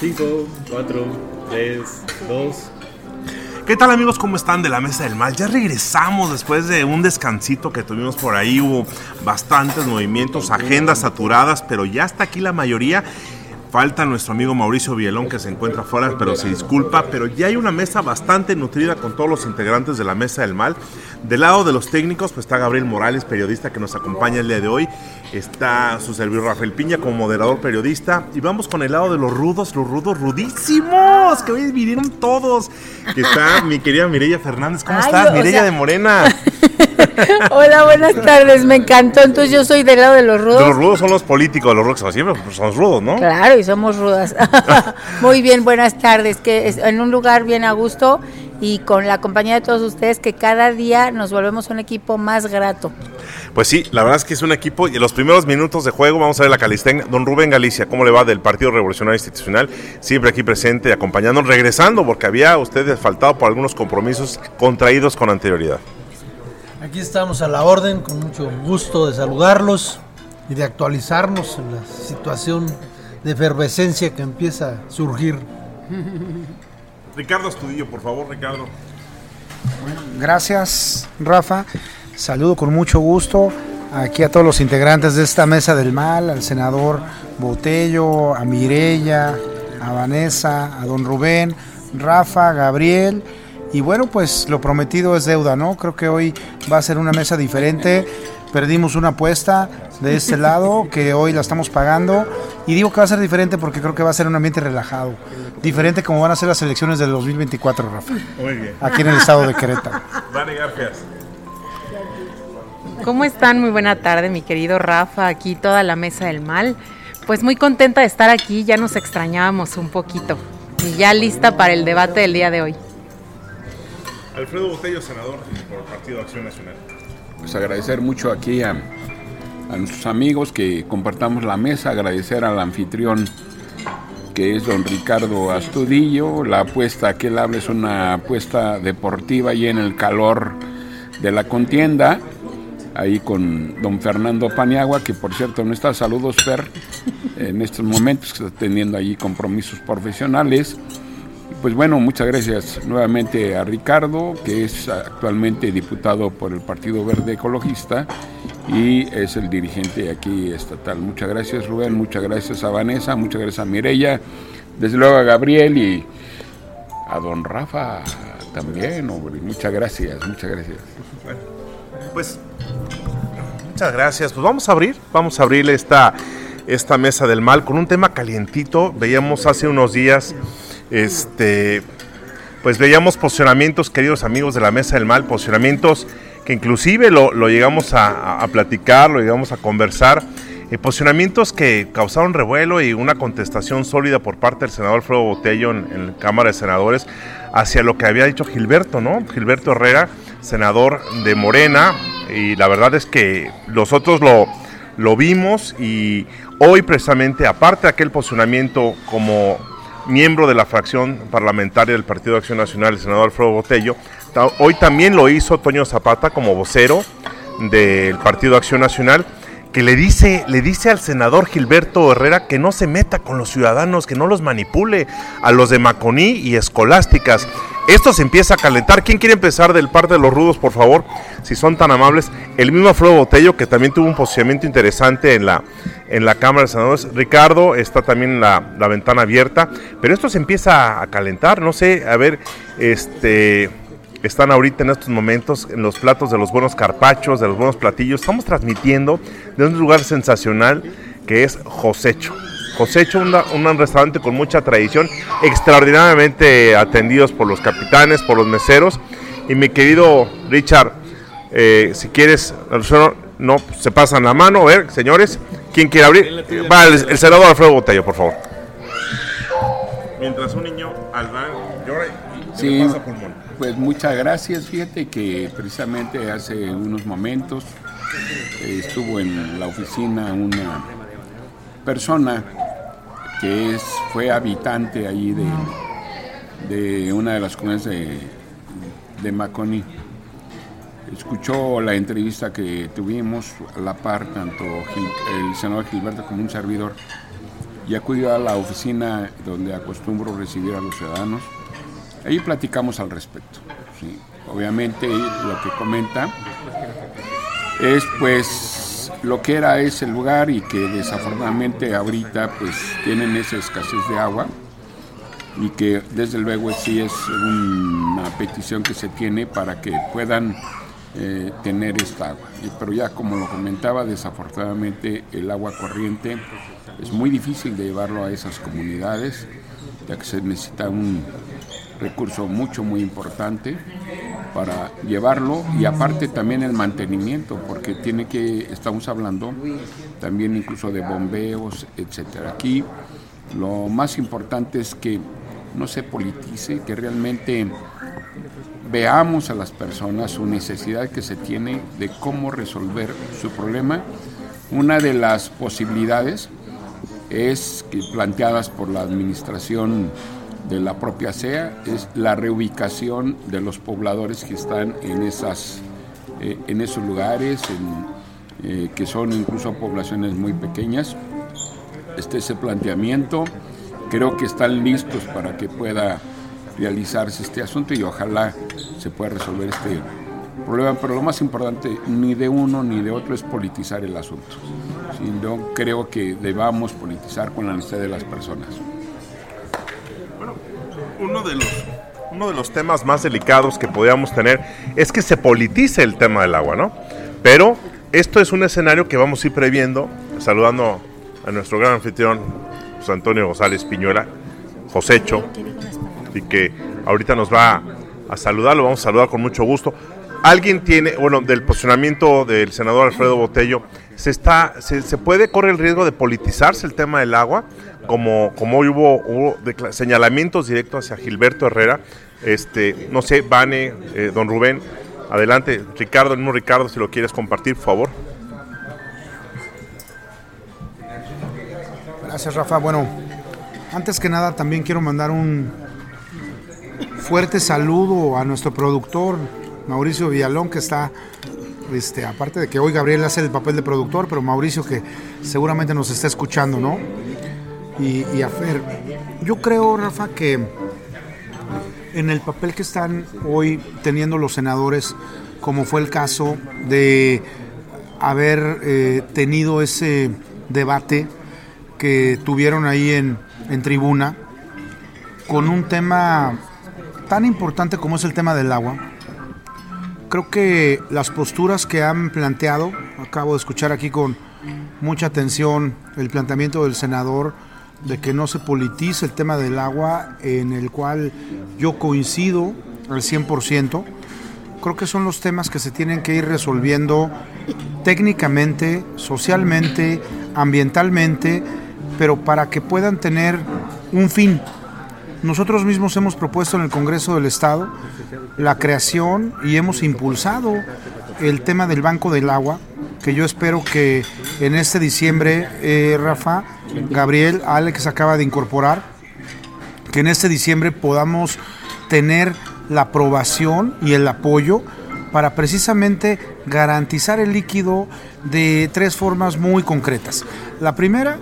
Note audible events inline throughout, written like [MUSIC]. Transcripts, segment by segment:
5, 4, 3, 2. ¿Qué tal amigos? ¿Cómo están de la Mesa del Mal? Ya regresamos después de un descansito que tuvimos por ahí. Hubo bastantes movimientos, agendas saturadas, pero ya está aquí la mayoría. Falta nuestro amigo Mauricio Vielón que se encuentra fuera, pero se disculpa. Pero ya hay una mesa bastante nutrida con todos los integrantes de la Mesa del Mal. Del lado de los técnicos, pues está Gabriel Morales, periodista que nos acompaña el día de hoy. Está su servidor Rafael Piña como moderador periodista. Y vamos con el lado de los rudos, los rudos rudísimos, que hoy vinieron todos. Que está [LAUGHS] mi querida Mireya Fernández. ¿Cómo Ay, estás, Mireya sea- de Morena? [LAUGHS] Hola, buenas tardes, me encantó. Entonces yo soy del lado de los De los rudos. rudos son los políticos, los rudos siempre pues, son rudos, ¿no? Claro, y somos rudas. [LAUGHS] Muy bien, buenas tardes. Que es en un lugar bien a gusto y con la compañía de todos ustedes que cada día nos volvemos un equipo más grato. Pues sí, la verdad es que es un equipo y en los primeros minutos de juego vamos a ver la calistenia. Don Rubén Galicia, ¿cómo le va del Partido Revolucionario Institucional? Siempre aquí presente, acompañándonos, regresando, porque había ustedes faltado por algunos compromisos contraídos con anterioridad. Aquí estamos a la orden, con mucho gusto de saludarlos y de actualizarnos en la situación de efervescencia que empieza a surgir. Ricardo Estudillo, por favor, Ricardo. Gracias, Rafa. Saludo con mucho gusto aquí a todos los integrantes de esta mesa del mal, al senador Botello, a Mirella, a Vanessa, a don Rubén, Rafa, Gabriel. Y bueno, pues lo prometido es deuda, ¿no? Creo que hoy va a ser una mesa diferente. Perdimos una apuesta de este [LAUGHS] lado que hoy la estamos pagando. Y digo que va a ser diferente porque creo que va a ser un ambiente relajado. Diferente como van a ser las elecciones del 2024, Rafa. Muy bien. Aquí en el estado de Querétaro. [LAUGHS] Vale, gracias. ¿Cómo están? Muy buena tarde, mi querido Rafa, aquí toda la mesa del mal. Pues muy contenta de estar aquí, ya nos extrañábamos un poquito. Y ya lista para el debate del día de hoy. Alfredo Botello, senador por el Partido Acción Nacional. Pues agradecer mucho aquí a, nuestros amigos que compartamos la mesa, agradecer al anfitrión que es don Ricardo Astudillo. La apuesta que él habla es una apuesta deportiva y en el calor de la contienda. Ahí con don Fernando Paniagua, que por cierto no está. Saludos, Fer, en estos momentos, que está teniendo allí compromisos profesionales. Pues bueno, muchas gracias nuevamente a Ricardo, que es actualmente diputado por el Partido Verde Ecologista y es el dirigente aquí estatal. Muchas gracias Rubén, muchas gracias a Vanessa, muchas gracias a Mireya, desde luego a Gabriel y a don Rafa también, hombre. Muchas gracias, muchas gracias. Pues muchas gracias. Pues vamos a abrir, vamos a abrir esta, esta mesa del mal con un tema calientito. Veíamos hace unos días, este, pues veíamos posicionamientos, queridos amigos de la mesa del mal, posicionamientos que inclusive lo, lo llegamos a, platicar, lo llegamos a conversar. eh, posicionamientos que causaron revuelo y una contestación sólida por parte del senador Alfredo Botello en, en la Cámara de Senadores hacia lo que había dicho Gilberto, ¿no? Gilberto Herrera, senador de Morena, y la verdad es que nosotros lo, lo vimos y hoy precisamente, aparte de aquel posicionamiento como miembro de la fracción parlamentaria del Partido de Acción Nacional, el senador Alfredo Botello, hoy también lo hizo Toño Zapata como vocero del Partido Acción Nacional, que le dice, le dice al senador Gilberto Herrera que no se meta con los ciudadanos, que no los manipule a los de Maconí y Escolásticas. Esto se empieza a calentar. ¿Quién quiere empezar del parte de los rudos, por favor? Si son tan amables. El mismo Alfredo Botello, que también tuvo un posicionamiento interesante en la, en la Cámara de Senadores. Ricardo está también la, la ventana abierta. Pero esto se empieza a calentar. No sé, a ver, este están ahorita en estos momentos en los platos de los buenos carpachos, de los buenos platillos. Estamos transmitiendo de un lugar sensacional que es Josecho. Josecho, una- un restaurante con mucha tradición, extraordinariamente atendidos por los capitanes, por los meseros. Y mi querido Richard, eh, si quieres, no, se pasan la mano. A ver, señores, ¿quién quiere abrir? Va, el, el senador Alfredo Botello, por favor. Mientras un niño Albán llora y Sí, pues muchas gracias. Fíjate que precisamente hace unos momentos eh, estuvo en la oficina una persona que es, fue habitante ahí de, de una de las comunidades de, de Maconi. Escuchó la entrevista que tuvimos a la par, tanto el senador Gilberto como un servidor. y acudió a la oficina donde acostumbro recibir a los ciudadanos. Ahí platicamos al respecto. Obviamente lo que comenta es pues lo que era ese lugar y que desafortunadamente ahorita pues tienen esa escasez de agua y que desde luego sí es una petición que se tiene para que puedan eh, tener esta agua. Pero ya como lo comentaba, desafortunadamente el agua corriente es muy difícil de llevarlo a esas comunidades, ya que se necesita un recurso mucho, muy importante para llevarlo y aparte también el mantenimiento, porque tiene que, estamos hablando también incluso de bombeos, etcétera. Aquí lo más importante es que no se politice, que realmente veamos a las personas su necesidad que se tiene de cómo resolver su problema. Una de las posibilidades es que planteadas por la administración de la propia CEA es la reubicación de los pobladores que están en esas eh, en esos lugares eh, que son incluso poblaciones muy pequeñas. Este ese planteamiento. Creo que están listos para que pueda realizarse este asunto y ojalá se pueda resolver este problema pero lo más importante ni de uno ni de otro es politizar el asunto. No creo que debamos politizar con la necesidad de las personas uno de los uno de los temas más delicados que podríamos tener es que se politice el tema del agua, ¿no? Pero esto es un escenario que vamos a ir previendo, saludando a nuestro gran anfitrión, Antonio González Piñuela, Josécho, y que ahorita nos va a saludar, lo vamos a saludar con mucho gusto. Alguien tiene, bueno, del posicionamiento del senador Alfredo Botello, se está, se puede correr el riesgo de politizarse el tema del agua como, como hubo, señalamientos directos hacia Gilberto Herrera, este, no sé, Vane, eh, don Rubén, adelante, Ricardo, el mismo Ricardo, si lo quieres compartir, por favor. Gracias, Rafa. Bueno, antes que nada también quiero mandar un fuerte saludo a nuestro productor, Mauricio Villalón, que está este, aparte de que hoy Gabriel hace el papel de productor, pero Mauricio que seguramente nos está escuchando, ¿no? Y, a Fer. Yo creo, Rafa, que en el papel que están hoy teniendo los senadores, como fue el caso de haber eh, tenido ese debate que tuvieron ahí en, en tribuna, con un tema tan importante como es el tema del agua, creo que las posturas que han planteado, acabo de escuchar aquí con mucha atención el planteamiento del senador, de que no se politice el tema del agua, en el cual yo coincido al 100%. Creo que son los temas que se tienen que ir resolviendo técnicamente, socialmente, ambientalmente, pero para que puedan tener un fin. Nosotros mismos hemos propuesto en el Congreso del Estado la creación y hemos impulsado el tema del Banco del Agua, que yo espero que en este diciembre, eh, Rafa, Gabriel, Alex acaba de incorporar, que en este diciembre podamos tener la aprobación y el apoyo para precisamente garantizar el líquido de tres formas muy concretas. La primera,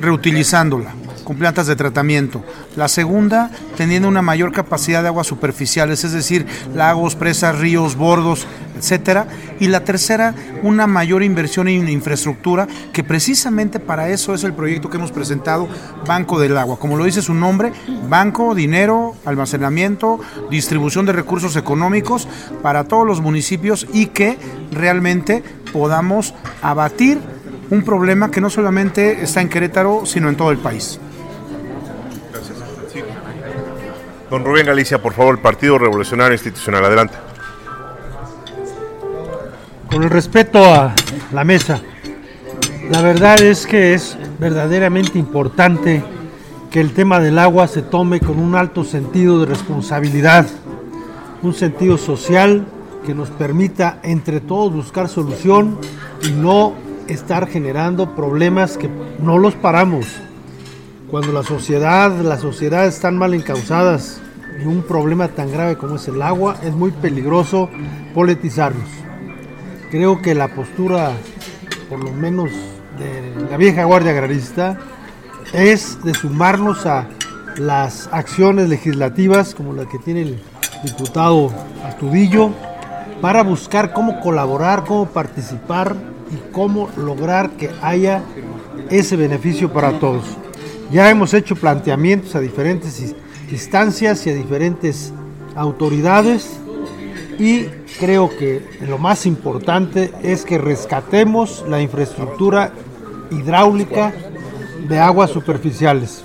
reutilizándola con plantas de tratamiento. La segunda, teniendo una mayor capacidad de aguas superficiales, es decir, lagos, presas, ríos, bordos, etcétera. Y la tercera, una mayor inversión en infraestructura, que precisamente para eso es el proyecto que hemos presentado, Banco del Agua. Como lo dice su nombre, banco, dinero, almacenamiento, distribución de recursos económicos para todos los municipios y que realmente podamos abatir un problema que no solamente está en Querétaro, sino en todo el país. Don Rubén Galicia, por favor, Partido Revolucionario Institucional. Adelante. Con el respeto a la mesa, la verdad es que es verdaderamente importante que el tema del agua se tome con un alto sentido de responsabilidad, un sentido social que nos permita entre todos buscar solución y no estar generando problemas que no los paramos. Cuando la sociedad, las sociedades están mal encausadas, y un problema tan grave como es el agua, es muy peligroso politizarlos. Creo que la postura, por lo menos de la vieja guardia agrarista, es de sumarnos a las acciones legislativas como la que tiene el diputado Astudillo para buscar cómo colaborar, cómo participar y cómo lograr que haya ese beneficio para todos. Ya hemos hecho planteamientos a diferentes instancias y a diferentes autoridades y creo que lo más importante es que rescatemos la infraestructura hidráulica de aguas superficiales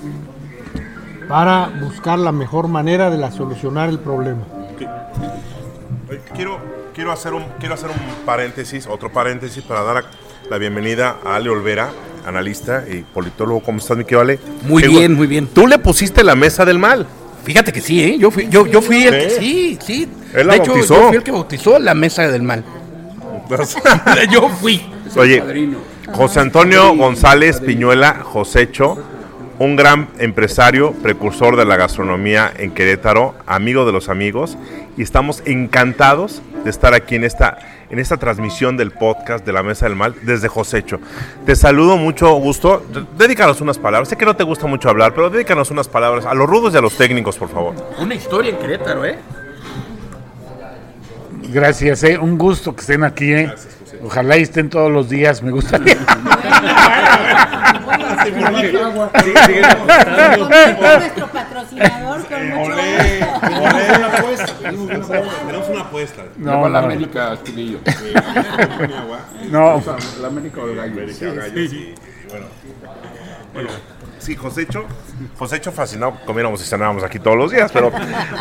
para buscar la mejor manera de la solucionar el problema. Quiero, quiero, hacer un, quiero hacer un paréntesis, otro paréntesis para dar la bienvenida a Ale Olvera, analista y politólogo. ¿Cómo estás, mi querido Ale? Muy Qué bien, muy bien. Tú le pusiste la mesa del mal. Fíjate que sí, ¿eh? Yo fui, yo, yo fui el que Sí. sí, sí. Él la de hecho, bautizó. yo fui el que bautizó la mesa del mal. [LAUGHS] yo fui. Oye, Padrino. José Antonio González Piñuela Josecho, un gran empresario, precursor de la gastronomía en Querétaro, amigo de los amigos, y estamos encantados de estar aquí en esta, en esta transmisión del podcast de la Mesa del Mal desde Josecho. Te saludo mucho gusto. Dedícanos unas palabras. Sé que no te gusta mucho hablar, pero dedícanos unas palabras a los rudos y a los técnicos, por favor. Una historia en Querétaro, ¿eh? Gracias, eh. un gusto que estén aquí. Eh. Ojalá y estén todos los días, me gustaría. [LAUGHS] nuestro patrocinador Tenemos una apuesta. No, la América Astudillo. no. La América o el Gallo. Sí, Josecho, Josecho fascinado, comiéramos y cenábamos aquí todos los días, pero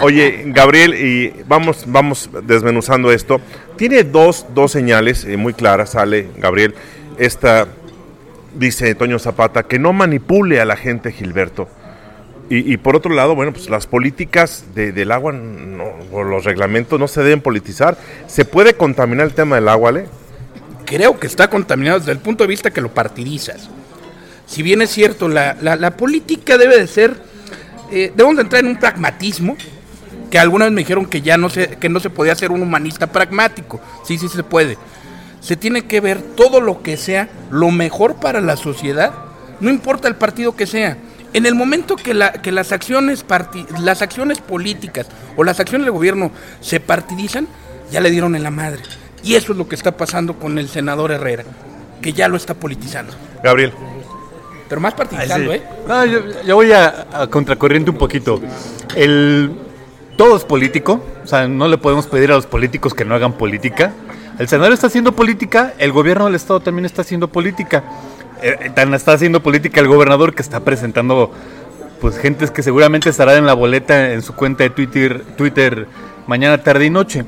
oye, Gabriel, y vamos, vamos desmenuzando esto. Tiene dos, dos señales eh, muy claras, sale Gabriel. Esta, dice Toño Zapata, que no manipule a la gente, Gilberto. Y, por otro lado, bueno, pues las políticas de- del agua no, o los reglamentos no se deben politizar. ¿Se puede contaminar el tema del agua, Ale? Creo que está contaminado desde el punto de vista que lo partidizas. Si bien es cierto, la, la- política debe de ser, eh, debemos de entrar en un pragmatismo, que algunas me dijeron que ya no se, que no se podía ser un humanista pragmático. Sí, sí se puede. Se tiene que ver todo lo que sea lo mejor para la sociedad, no importa el partido que sea. En el momento que, la- que las, acciones parti- las acciones políticas o las acciones del gobierno se partidizan, ya le dieron en la madre. Y eso es lo que está pasando con el senador Herrera, que ya lo está politizando. Gabriel. Pero más partidizando, ¿eh? No, yo, yo voy a, a contracorriente un poquito. El, todo es político, o sea, no le podemos pedir a los políticos que no hagan política. El senador está haciendo política, el gobierno del estado también está haciendo política. Eh, eh, tan está haciendo política el gobernador que está presentando pues gentes que seguramente estarán en la boleta en su cuenta de Twitter, Twitter mañana, tarde y noche.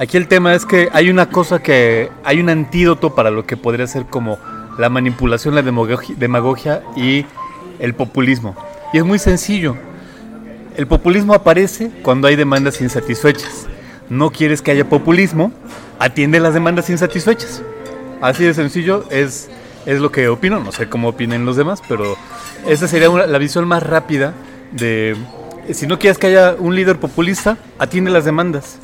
Aquí el tema es que hay una cosa que hay un antídoto para lo que podría ser como la manipulación, la demagogia, demagogia y el populismo. Y es muy sencillo. El populismo aparece cuando hay demandas insatisfechas. No quieres que haya populismo, atiende las demandas insatisfechas. Así de sencillo es, es lo que opino. No sé cómo opinen los demás, pero esa sería la visión más rápida de... Si no quieres que haya un líder populista, atiende las demandas.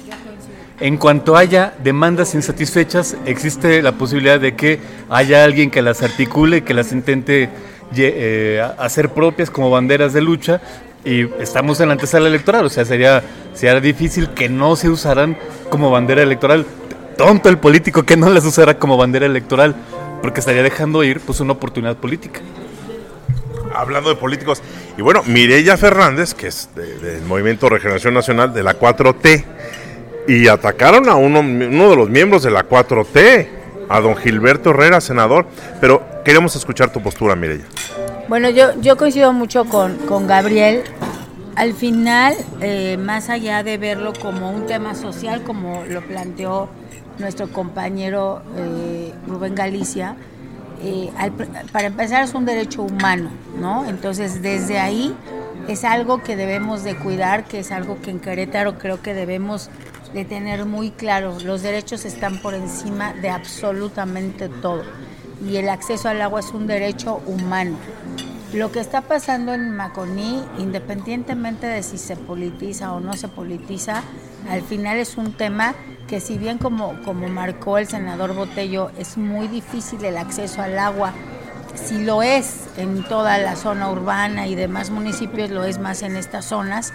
En cuanto haya demandas insatisfechas, existe la posibilidad de que haya alguien que las articule, que las intente eh, hacer propias como banderas de lucha. Y estamos en la antesala electoral, o sea, sería, sería difícil que no se usaran como bandera electoral. Tonto el político que no las usara como bandera electoral, porque estaría dejando ir pues una oportunidad política. hablando de políticos. Y bueno, Mireya Fernández, que es de- del Movimiento Regeneración Nacional de la 4T, y atacaron a uno, uno de los miembros de la 4T, a don Gilberto Herrera, senador. Pero queremos escuchar tu postura, Mireya. Bueno, yo, yo coincido mucho con, con Gabriel. Al final, eh, más allá de verlo como un tema social, como lo planteó nuestro compañero eh, Rubén Galicia, eh, para empezar es un derecho humano, ¿no? Entonces, desde ahí es algo que debemos de cuidar, que es algo que en Querétaro creo que debemos de tener muy claro. Los derechos están por encima de absolutamente todo y el acceso al agua es un derecho humano. Lo que está pasando en Maconí, independientemente de si se politiza o no se politiza, al final es un tema que si bien como, como marcó el senador Botello, es muy difícil el acceso al agua. Si lo es en toda la zona urbana y demás municipios, lo es más en estas zonas,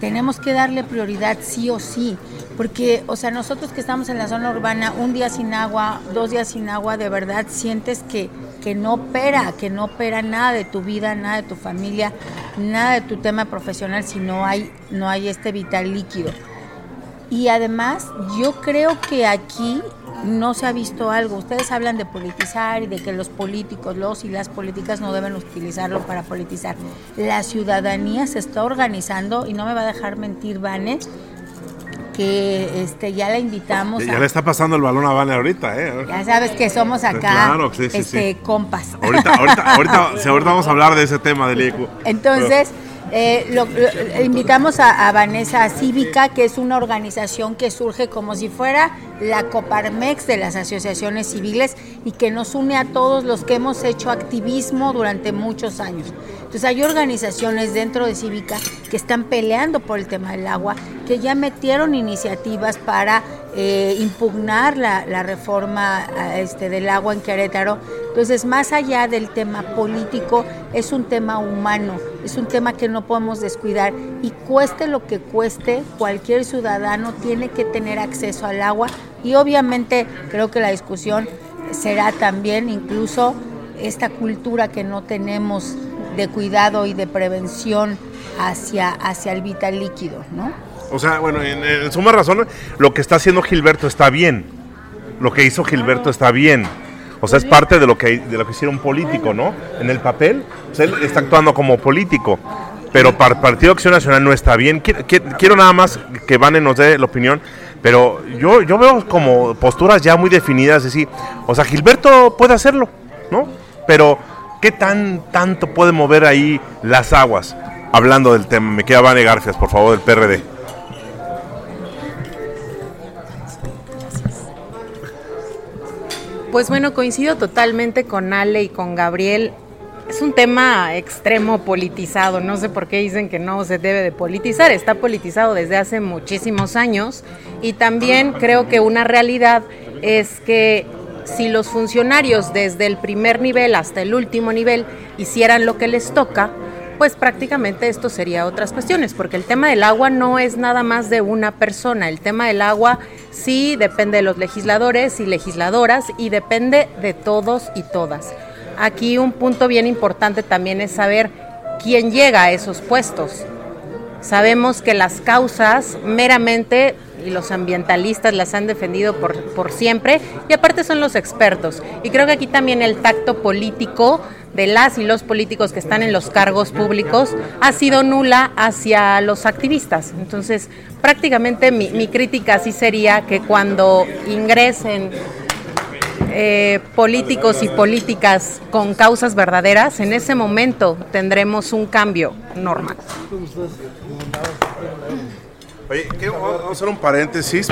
tenemos que darle prioridad sí o sí, porque, o sea, nosotros que estamos en la zona urbana, un día sin agua, dos días sin agua, de verdad sientes que, que no opera, que no opera nada de tu vida, nada de tu familia, nada de tu tema profesional si no hay, no hay este vital líquido. Y además, yo creo que aquí no se ha visto algo. Ustedes hablan de politizar y de que los políticos, los y las políticas no deben utilizarlo para politizar. La ciudadanía se está organizando y no me va a dejar mentir, Vane, que este ya la invitamos. Ya, ya le está pasando el balón a Vane ahorita, ¿eh? Ya sabes que somos acá Claro, sí, sí, este, sí. compas. Ahorita, ahorita, ahorita, sí, ahorita vamos a hablar de ese tema del IECU. Entonces, eh, lo- lo- invitamos a, a Vanessa Cívica, que es una organización que surge como si fuera la Coparmex de las asociaciones civiles y que nos une a todos los que hemos hecho activismo durante muchos años. Entonces hay organizaciones dentro de Cívica que están peleando por el tema del agua, que ya metieron iniciativas para eh, impugnar la, la reforma ah, este, del agua en Querétaro. Entonces, más allá del tema político, es un tema humano, es un tema que no podemos descuidar y cueste lo que cueste, cualquier ciudadano tiene que tener acceso al agua y obviamente creo que la discusión será también incluso esta cultura que no tenemos de cuidado y de prevención hacia, hacia el vital líquido, ¿no? O sea, bueno, en, en suma razón, lo que está haciendo Gilberto está bien. Lo que hizo Gilberto está bien. O sea, es parte de lo que de lo que hicieron político, ¿no? En el papel, o sea, él está actuando como político. Pero para el Partido Acción Nacional no está bien. Quiero, quiero- nada más que Vane nos dé la opinión. Pero yo, yo veo como posturas ya muy definidas. Es decir, o sea, Gilberto puede hacerlo, ¿no? Pero, ¿qué tan tanto puede mover ahí las aguas? Hablando del tema, me queda Vane Garfias, por favor, del PRD. Pues bueno, coincido totalmente con Ale y con Gabriel. Es un tema extremo politizado. No sé por qué dicen que no se debe de politizar. Está politizado desde hace muchísimos años. Y también creo que una realidad es que si los funcionarios desde el primer nivel hasta el último nivel hicieran lo que les toca, pues prácticamente esto sería otras cuestiones, porque el tema del agua no es nada más de una persona, el tema del agua sí depende de los legisladores y legisladoras y depende de todos y todas. Aquí un punto bien importante también es saber quién llega a esos puestos. Sabemos que las causas meramente, y los ambientalistas las han defendido por, por siempre, y aparte son los expertos. Y creo que aquí también el tacto político de las y los políticos que están en los cargos públicos ha sido nula hacia los activistas. Entonces, prácticamente mi, mi crítica sí sería que cuando ingresen eh, políticos y políticas con causas verdaderas, en ese momento tendremos un cambio normal. Oye, vamos a hacer un paréntesis.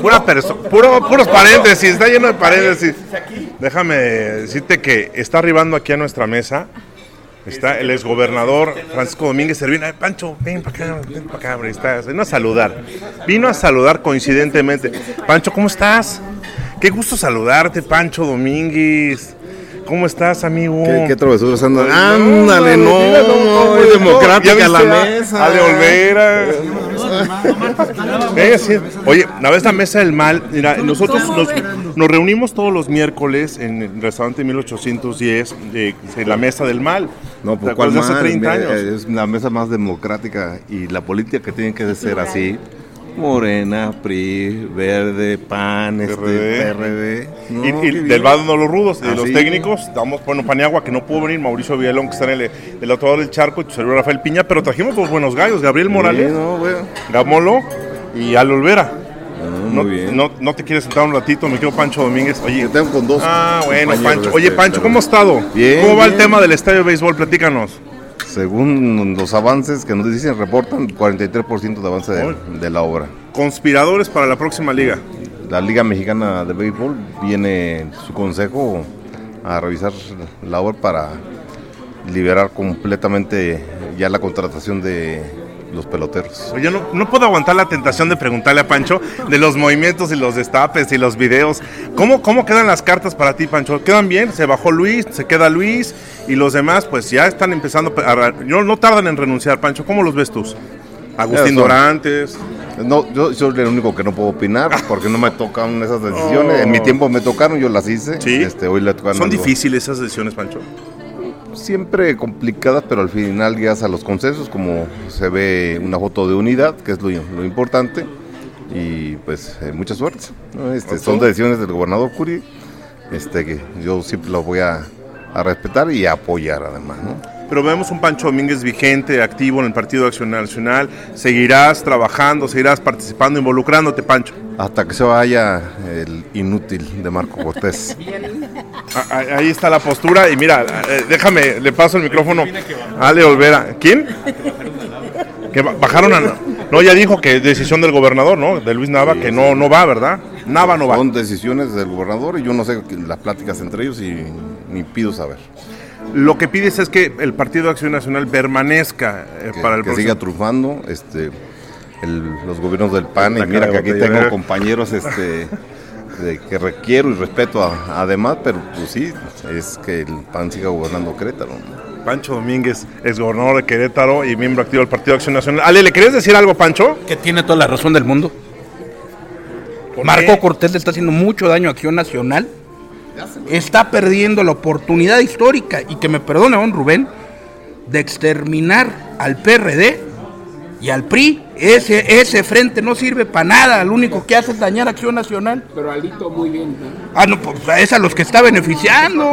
Pura puro, puros paréntesis, está lleno de paréntesis. Déjame decirte que está arribando aquí a nuestra mesa. Está el exgobernador Francisco Domínguez Servina. Ay, Pancho, ven para acá, ven para acá, hombre. Está, vino a saludar. Vino a saludar coincidentemente. Pancho, ¿cómo estás? Qué gusto saludarte, Pancho Domínguez. ¿Cómo estás, amigo? ¿Qué, qué travesuras andan? Ay, Ándale, no, mira, ¿cómo muy es? democrática ¿Ya la mesa. A de Olvera. Eh, sí. Oye, la vez la mesa del mal, mira, nosotros nos, nos reunimos todos los miércoles en el restaurante 1810, eh, en la mesa del mal. No, ¿Te pues cuál más, hace 30 Mira, años. Es la mesa más democrática y la política que tiene que ser así. Morena, PRI, Verde, PAN, este, PRD. No, y, y del lado de los rudos, de Ah, los sí. técnicos, damos, bueno, Paniagua, que no pudo venir, Mauricio Villalón, que está en el, del otro lado del charco, y tu servidor Rafael Piña, pero trajimos dos buenos gallos, Gabriel Morales, Sí, no. Gamolo y Al Olvera. Ah, No, muy bien. no, no te quieres sentar un ratito, me quiero Pancho Domínguez. Oye, Yo tengo con dos Ah, bueno, Pancho. Oye, este, Pancho, ¿cómo has estado? Bien, ¿Cómo va el tema del estadio de béisbol? Platícanos. Según los avances que nos dicen, reportan 43% de avance de, de la obra. Conspiradores para la próxima liga. La Liga Mexicana de Béisbol viene su consejo a revisar la obra para liberar completamente ya la contratación de los peloteros. Oye, no, no puedo aguantar la tentación de preguntarle a Pancho de los movimientos y los destapes y los videos. ¿Cómo, ¿Cómo quedan las cartas para ti, Pancho? ¿Quedan bien? ¿Se bajó Luis? ¿Se queda Luis? Y los demás, pues ya están empezando a... No, no tardan en renunciar, Pancho. ¿Cómo los ves tú? Agustín Dorantes. No, yo soy el único que no puedo opinar porque no me tocan esas decisiones. [LAUGHS] En mi tiempo me tocaron, yo las hice. Sí. Este, hoy le tocan Son algo- difíciles esas decisiones, Pancho. Siempre complicadas, pero al final llegas a los consensos, como se ve una foto de unidad, que es lo, lo importante. Y pues eh, mucha suerte. ¿no? Este, son decisiones del gobernador Curi, este, que yo siempre lo voy a, a respetar y a apoyar además. ¿no? Pero vemos un Pancho Domínguez vigente, activo en el Partido Acción Nacional. Seguirás trabajando, seguirás participando, involucrándote, Pancho. Hasta que se vaya el inútil de Marco Cortés. A- [LAUGHS] a- Ahí está la postura y mira, eh, déjame, le paso el micrófono a Ale Olvera. ¿Quién? Que ba- bajaron a... No, ya dijo que decisión del gobernador, ¿no? De Luis Nava, que no, no va, ¿verdad? Nava no va. Son decisiones del gobernador y yo no sé las pláticas entre ellos y ni pido saber. Lo que pides es que el Partido Acción Nacional permanezca eh, que, para el que próximo- siga triunfando este el- los gobiernos del PAN La y mira que de aquí tengo compañeros este de- que requiero y respeto a- además pero pues sí es que el PAN siga gobernando Querétaro Pancho Domínguez, ex gobernador de Querétaro y miembro activo del Partido Acción Nacional. Ale, ¿le querías decir algo, Pancho? Que tiene toda la razón del mundo. ¿Por Marco? Cortés le está haciendo mucho daño a Acción Nacional. Está perdiendo la oportunidad histórica, y que me perdone don Rubén, de exterminar al PRD y al PRI. Ese, ese frente no sirve para nada, lo único que hace es dañar Acción Nacional. Pero Alito muy bien. ¿no? Ah, no, pues es a los que está beneficiando.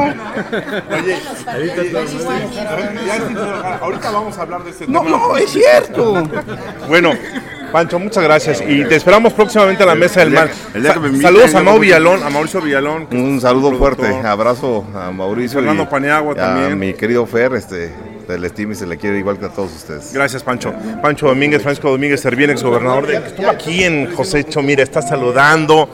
Ahorita vamos a hablar de No, tema. no, es cierto. Bueno, Pancho, muchas gracias y te esperamos próximamente a la mesa del el día- mal. el día que me inviten, Saludos a Mau. Villalón, a Mauricio Villalón. un saludo fuerte abrazo a Mauricio Fernando y Paniagua y a también. mi querido Fer este se le estima y se le quiere igual que a todos ustedes Gracias, Pancho. Pancho Domínguez, Francisco Domínguez Servién, ex gobernador de estuvo aquí en Josécho, mira, está saludando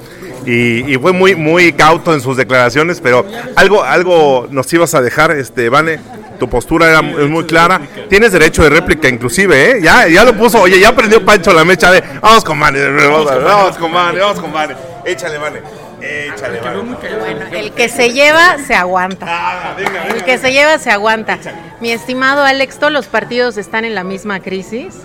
y, fue muy, muy cauto en sus declaraciones, pero algo, algo nos ibas a dejar, este, Vane. Tu postura era es muy clara. Tienes derecho de réplica, inclusive, ¿eh? Ya, ya lo puso. Oye, ya aprendió Pancho la mecha de. Vamos con Vane, vamos con Vane, vamos con Vane. Échale, Vane. Échale. Bueno, el que se lleva se aguanta. El que se lleva se aguanta. Mi estimado Alex, todos los partidos están en la misma crisis.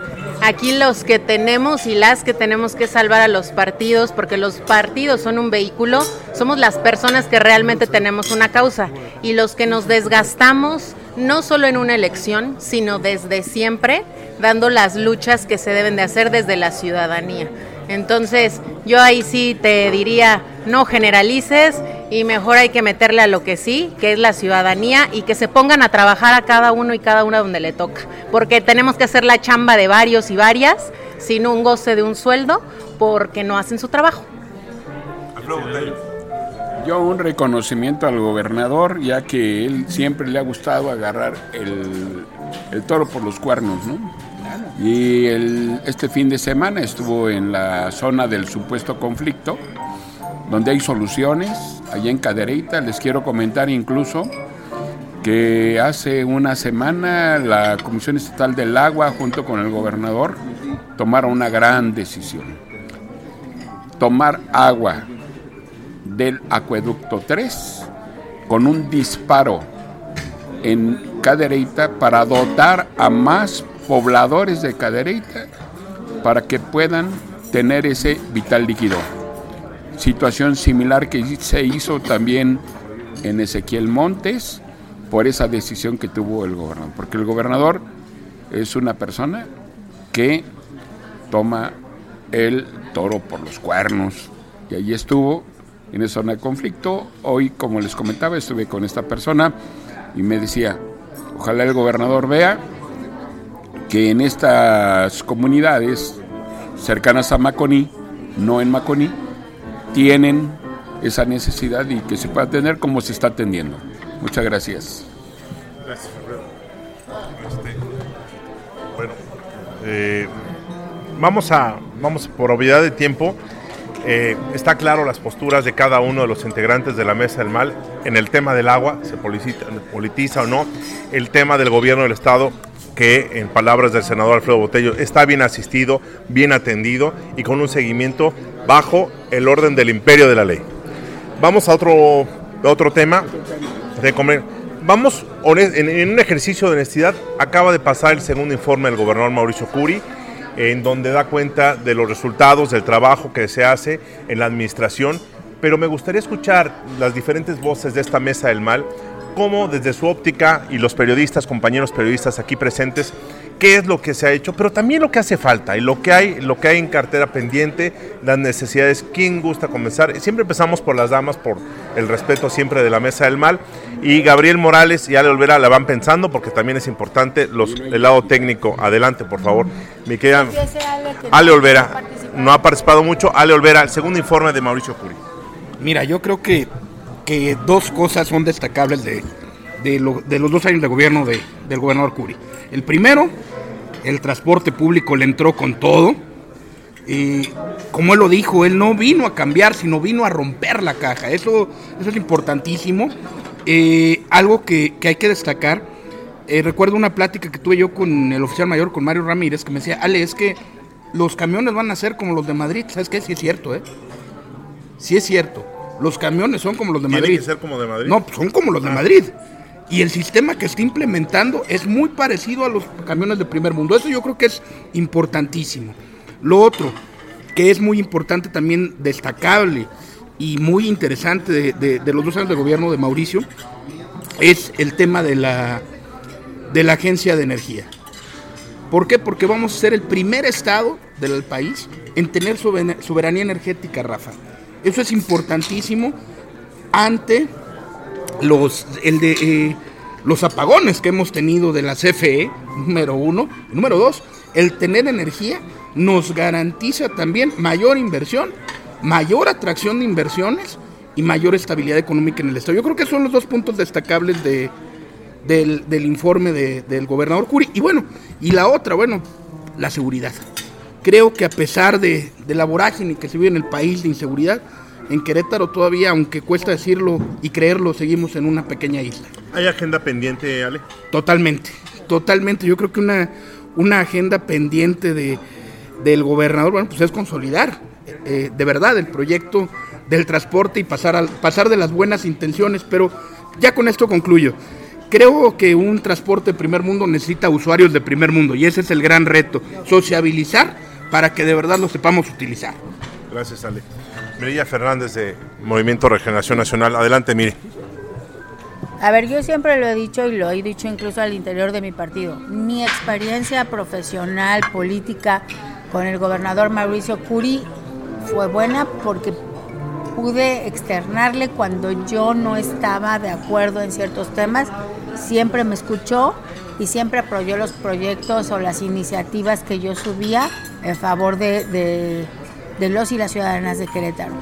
Aquí los que tenemos y las que tenemos que salvar a los partidos, porque los partidos son un vehículo, somos las personas que realmente tenemos una causa. Y los que nos desgastamos, no solo en una elección, sino desde siempre, dando las luchas que se deben de hacer desde la ciudadanía. Entonces, yo ahí sí te diría, no generalices y mejor hay que meterle a lo que sí, que es la ciudadanía y que se pongan a trabajar a cada uno y cada una donde le toca, porque tenemos que hacer la chamba de varios y varias sin un goce de un sueldo porque no hacen su trabajo. Yo un reconocimiento al gobernador, ya que él siempre le ha gustado agarrar el, el toro por los cuernos, ¿no? Y este fin de semana estuvo en la zona del supuesto conflicto, donde hay soluciones, allá en Cadereyta. Les quiero comentar incluso que hace una semana la Comisión Estatal del Agua, junto con el gobernador, tomaron una gran decisión. Tomar agua del acueducto 3 con un disparo en Cadereyta para dotar a más pobladores de Cadereyta para que puedan tener ese vital líquido. Situación similar que se hizo también en Ezequiel Montes por esa decisión que tuvo el gobernador, porque el gobernador es una persona que toma el toro por los cuernos y allí estuvo en esa zona de conflicto. Hoy, como les comentaba, estuve con esta persona y me decía, ojalá el gobernador vea que en estas comunidades cercanas a Maconí, no en Maconí, tienen esa necesidad y que se pueda atender como se está atendiendo. Muchas gracias. Bueno, eh, vamos a, vamos por obviedad de tiempo. eh, está claro las posturas de cada uno de los integrantes de la mesa del mal en el tema del agua, se politiza o no, el tema del gobierno del estado, que, en palabras del senador Alfredo Botello, está bien asistido, bien atendido y con un seguimiento bajo el orden del imperio de la ley. Vamos a otro, otro tema de comer. Vamos, en un ejercicio de honestidad, acaba de pasar el segundo informe del gobernador Mauricio Curi, en donde da cuenta de los resultados del trabajo que se hace en la administración, pero me gustaría escuchar las diferentes voces de esta mesa del mal, cómo desde su óptica y los periodistas, compañeros periodistas aquí presentes, qué es lo que se ha hecho, pero también lo que hace falta y lo que hay, lo que hay en cartera pendiente, las necesidades, quién gusta comenzar. Siempre empezamos por las damas, por el respeto siempre de la mesa del mal. Y Gabriel Morales y Ale Olvera la van pensando porque también es importante los, el lado técnico. Adelante, por favor. Mi querida Ale Olvera, no ha participado mucho. Ale Olvera, el segundo informe de Mauricio Curi. Mira, yo creo que, dos cosas son destacables de, de, lo- de los dos años de gobierno de- del gobernador Curi. El primero, el transporte público le entró con todo. Y como él lo dijo, él no vino a cambiar, sino vino a romper la caja. Eso, eso es importantísimo. Eh, algo que, que hay que destacar. eh, recuerdo una plática que tuve yo con el oficial mayor, con Mario Ramírez, que me decía, Ale, es que los camiones van a ser como los de Madrid. ¿Sabes qué? Sí es cierto, ¿eh? Sí es cierto. Los camiones son como los de Madrid. que ser como de Madrid. No, son como los de Madrid. Y el sistema que está implementando es muy parecido a los camiones de primer mundo. Eso yo creo que es importantísimo. Lo otro, que es muy importante también, destacable y muy interesante de, de- de los dos años de gobierno de Mauricio, es el tema de la, de la agencia de energía. ¿Por qué? Porque vamos a ser el primer estado del país en tener sober- soberanía energética, Rafa. Eso es importantísimo ante los, el de, eh, los apagones que hemos tenido de la CFE, número uno. Y número dos, el tener energía nos garantiza también mayor inversión, mayor atracción de inversiones y mayor estabilidad económica en el Estado. Yo creo que son los dos puntos destacables de, del, informe de- del gobernador Curi. Y bueno, y la otra, bueno, la seguridad. Creo que a pesar de, de la vorágine que se vive en el país de inseguridad, en Querétaro todavía, aunque cuesta decirlo y creerlo, seguimos en una pequeña isla. ¿Hay agenda pendiente, Ale? Totalmente, totalmente. Yo creo que una, una agenda pendiente de, del gobernador, bueno, pues es consolidar eh, de verdad el proyecto del transporte y pasar, al, pasar de las buenas intenciones, pero ya con esto concluyo. Creo que un transporte de primer mundo necesita usuarios de primer mundo y ese es el gran reto, sociabilizar para que de verdad lo sepamos utilizar. Gracias, Ale. Mirilla Fernández de Movimiento Regeneración Nacional. Adelante, mire. A ver, yo siempre lo he dicho y lo he dicho incluso al interior de mi partido. Mi experiencia profesional, política con el gobernador Mauricio Curi fue buena porque pude externarle cuando yo no estaba de acuerdo en ciertos temas. Siempre me escuchó y siempre apoyó los proyectos o las iniciativas que yo subía en favor de, los y las ciudadanas de Querétaro.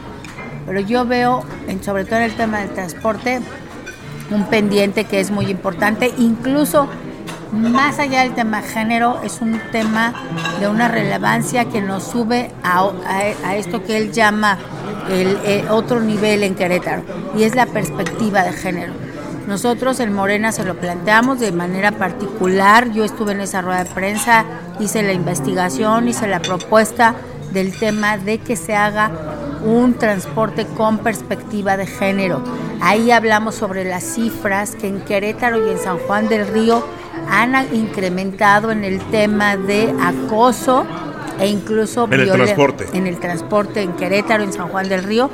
Pero yo veo, sobre todo en el tema del transporte, un pendiente que es muy importante, incluso más allá del tema género, es un tema de una relevancia que nos sube a esto que él llama el, eh, otro nivel en Querétaro, y es la perspectiva de género. Nosotros en Morena se lo planteamos de manera particular, yo estuve en esa rueda de prensa, hice la investigación, hice la propuesta del tema de que se haga un transporte con perspectiva de género. Ahí hablamos sobre las cifras que en Querétaro y en San Juan del Río han incrementado en el tema de acoso e incluso En el transporte. en el transporte en Querétaro, en San Juan del Río,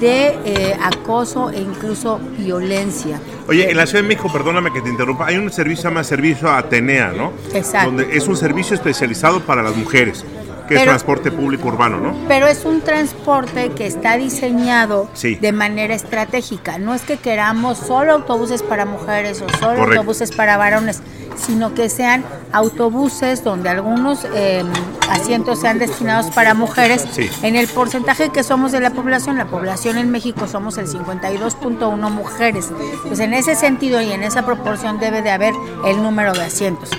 de eh, acoso e incluso violencia. Oye, en la Ciudad de México, perdóname que te interrumpa, hay un servicio que se llama Servicio Atenea, ¿no? Exacto. Donde es un servicio especializado para las mujeres, que es transporte público urbano, ¿no? Pero es un transporte que está diseñado Sí. de manera estratégica. No es que queramos solo autobuses para mujeres o solo Correcto. autobuses para varones, sino que sean autobuses donde algunos eh, asientos sean destinados para mujeres. Sí. En el porcentaje que somos de la población, la población en México somos el 52.1 mujeres. Pues en ese sentido y en esa proporción debe de haber el número de asientos.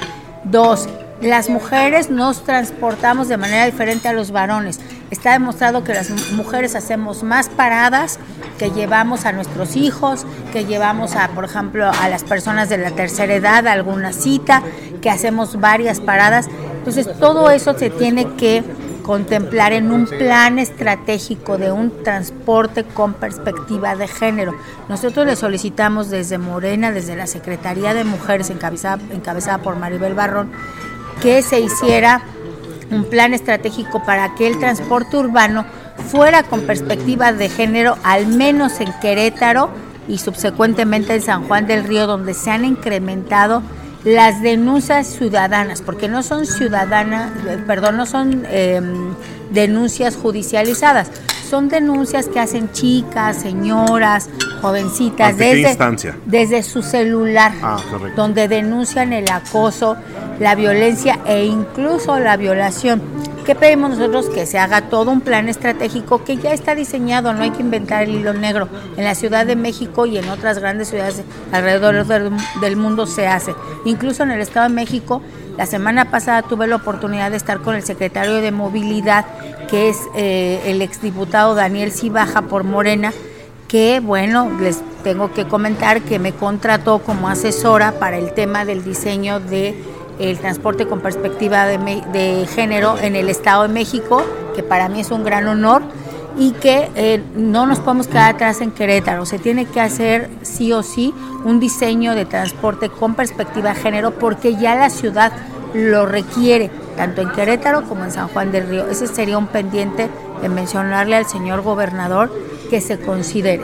Dos, las mujeres nos transportamos de manera diferente a los varones. Está demostrado que las mu- mujeres hacemos más paradas que llevamos a nuestros hijos, que llevamos a, por ejemplo, a las personas de la tercera edad a alguna cita, que hacemos varias paradas. Entonces, todo eso se tiene que contemplar en un plan estratégico de un transporte con perspectiva de género. Nosotros le solicitamos desde Morena, desde la Secretaría de Mujeres encabezada por Maribel Barrón, que se hiciera un plan estratégico para que el transporte urbano fuera con perspectiva de género, al menos en Querétaro y subsecuentemente en San Juan del Río, donde se han incrementado las denuncias ciudadanas, porque no son ciudadanas, perdón, no son eh, denuncias judicializadas, son denuncias que hacen chicas, señoras, jovencitas, ¿Ante qué desde, instancia? desde su celular, Ah, donde denuncian el acoso, la violencia e incluso la violación. ¿Qué pedimos nosotros? Que se haga todo un plan estratégico que ya está diseñado, no hay que inventar el hilo negro. En la Ciudad de México y en otras grandes ciudades alrededor del mundo se hace. Incluso en el Estado de México, la semana pasada tuve la oportunidad de estar con el secretario de Movilidad, que es eh, el exdiputado Daniel Cibaja por Morena, que bueno, les tengo que comentar que me contrató como asesora para el tema del diseño de transporte con perspectiva de género en el Estado de México, que para mí es un gran honor, y que eh, no nos podemos quedar atrás en Querétaro. Se tiene que hacer sí o sí un diseño de transporte con perspectiva de género porque ya la ciudad lo requiere, tanto en Querétaro como en San Juan del Río. Ese sería un pendiente de mencionarle al señor gobernador que se considere.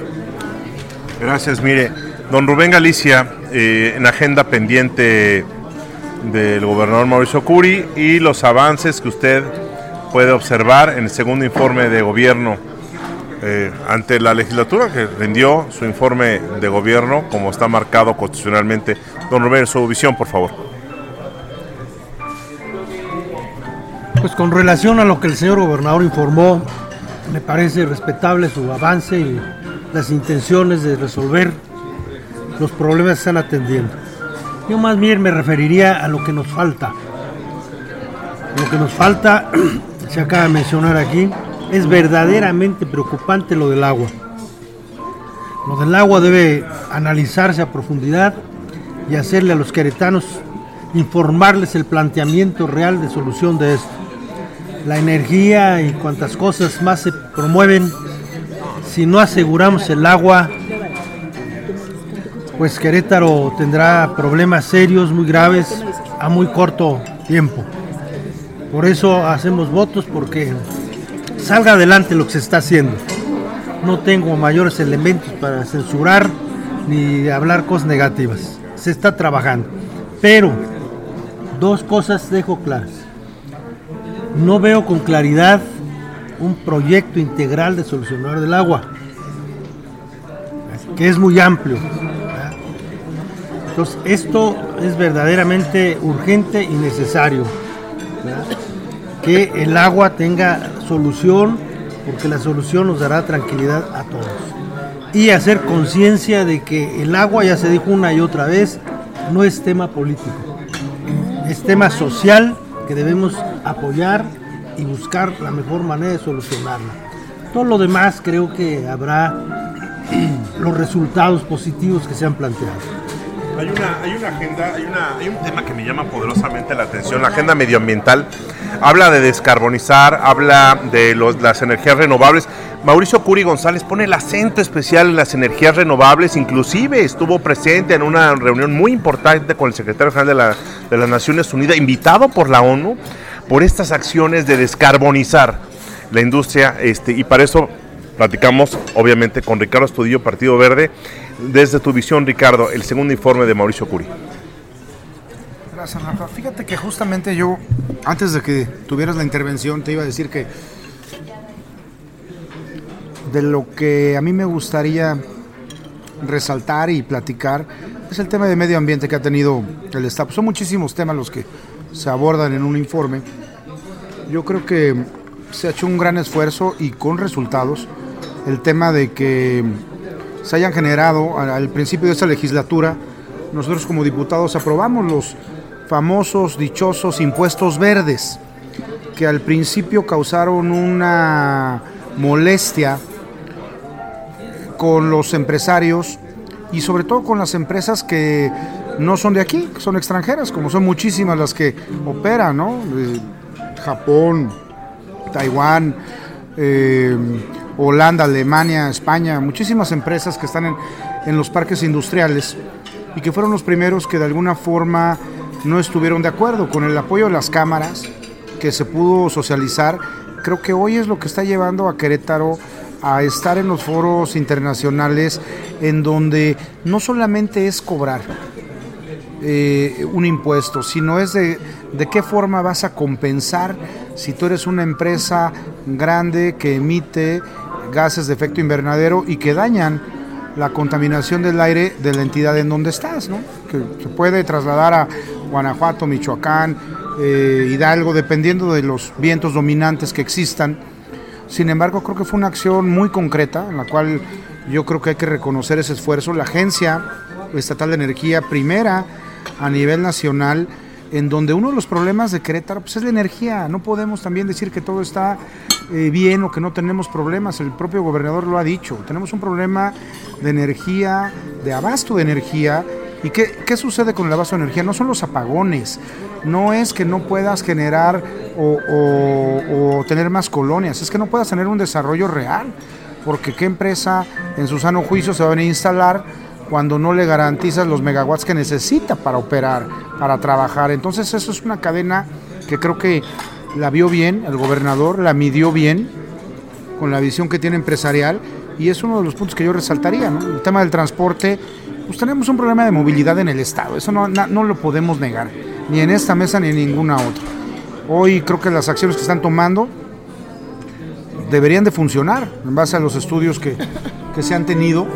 Gracias, mire, don Rubén Galicia, eh, en agenda pendiente del gobernador Mauricio Curi y los avances que usted puede observar en el segundo informe de gobierno eh, ante la legislatura que rindió su informe de gobierno como está marcado constitucionalmente. Don Rubén, su visión, por favor. Pues con relación a lo que el señor gobernador informó, me parece respetable su avance y las intenciones de resolver los problemas que están atendiendo. Yo más bien me referiría a lo que nos falta. Lo que nos falta, se acaba de mencionar aquí, es verdaderamente preocupante lo del agua. Lo del agua debe analizarse a profundidad y hacerle a los queretanos informarles el planteamiento real de solución de esto. La energía y cuantas cosas más se promueven, si no aseguramos el agua, pues Querétaro tendrá problemas serios, muy graves, a muy corto tiempo. Por eso hacemos votos porque salga adelante lo que se está haciendo. No tengo mayores elementos para censurar ni hablar cosas negativas. Se está trabajando. Pero dos cosas dejo claras. No veo con claridad un proyecto integral de solucionar del agua, que es muy amplio. Entonces, esto es verdaderamente urgente y necesario. Que el agua tenga solución, porque la solución nos dará tranquilidad a todos. Y hacer conciencia de que el agua, ya se dijo una y otra vez, no es tema político, es tema social que debemos apoyar y buscar la mejor manera de solucionarla. Todo lo demás creo que habrá [CLEARS THROAT] los resultados positivos que se han planteado. Hay una, hay una agenda, hay, una, hay un tema que me llama poderosamente la atención, la agenda medioambiental. Habla de descarbonizar, habla de los- las energías renovables. Mauricio Curi González pone el acento especial en las energías renovables, inclusive estuvo presente en una reunión muy importante con el secretario general de, la- de las Naciones Unidas, invitado por la ONU, por estas acciones de descarbonizar la industria, este, y para eso platicamos obviamente con Ricardo Estudillo, Partido Verde. Desde tu visión, Ricardo, el segundo informe de Mauricio Curi. Gracias, Rafa. Fíjate que justamente yo, antes de que tuvieras la intervención, te iba a decir que de lo que a mí me gustaría resaltar y platicar es el tema de medio ambiente que ha tenido el Estado. Son muchísimos temas los que se abordan en un informe. Yo creo que se ha hecho un gran esfuerzo y con resultados. El tema de que se hayan generado al principio de esta legislatura, nosotros como diputados aprobamos los famosos, dichosos impuestos verdes, que al principio causaron una molestia con los empresarios y sobre todo con las empresas que no son de aquí, son extranjeras, como son muchísimas las que operan, ¿no? De Japón, Taiwán, eh, Holanda, Alemania, España, muchísimas empresas que están en, en los parques industriales y que fueron los primeros que de alguna forma no estuvieron de acuerdo con el apoyo de las cámaras que se pudo socializar. Creo que hoy es lo que está llevando a Querétaro a estar en los foros internacionales en donde no solamente es cobrar eh, un impuesto, sino es de, de qué forma vas a compensar si tú eres una empresa grande que emite gases de efecto invernadero y que dañan la contaminación del aire de la entidad en donde estás, ¿no? que se puede trasladar a Guanajuato, Michoacán, eh, Hidalgo, dependiendo de los vientos dominantes que existan. Sin embargo, creo que fue una acción muy concreta, en la cual yo creo que hay que reconocer ese esfuerzo. La Agencia Estatal de Energía, primera a nivel nacional, en donde uno de los problemas de Querétaro pues, es la energía. No podemos también decir que todo está eh, bien o que no tenemos problemas. El propio gobernador lo ha dicho. Tenemos un problema de energía, de abasto de energía. ¿Y qué, qué sucede con el abasto de energía? No son los apagones, no es que no puedas generar o, tener más colonias, es que no puedas tener un desarrollo real. Porque qué empresa en su sano juicio se va a venir a instalar cuando no le garantizas los megawatts que necesita para operar, para trabajar. Entonces eso es una cadena que creo que la vio bien el gobernador, la midió bien con la visión que tiene empresarial y es uno de los puntos que yo resaltaría. ¿no? El tema del transporte, pues tenemos un problema de movilidad en el Estado, eso no, no lo podemos negar, ni en esta mesa ni en ninguna otra. Hoy creo que las acciones que están tomando deberían de funcionar en base a los estudios que, que se han tenido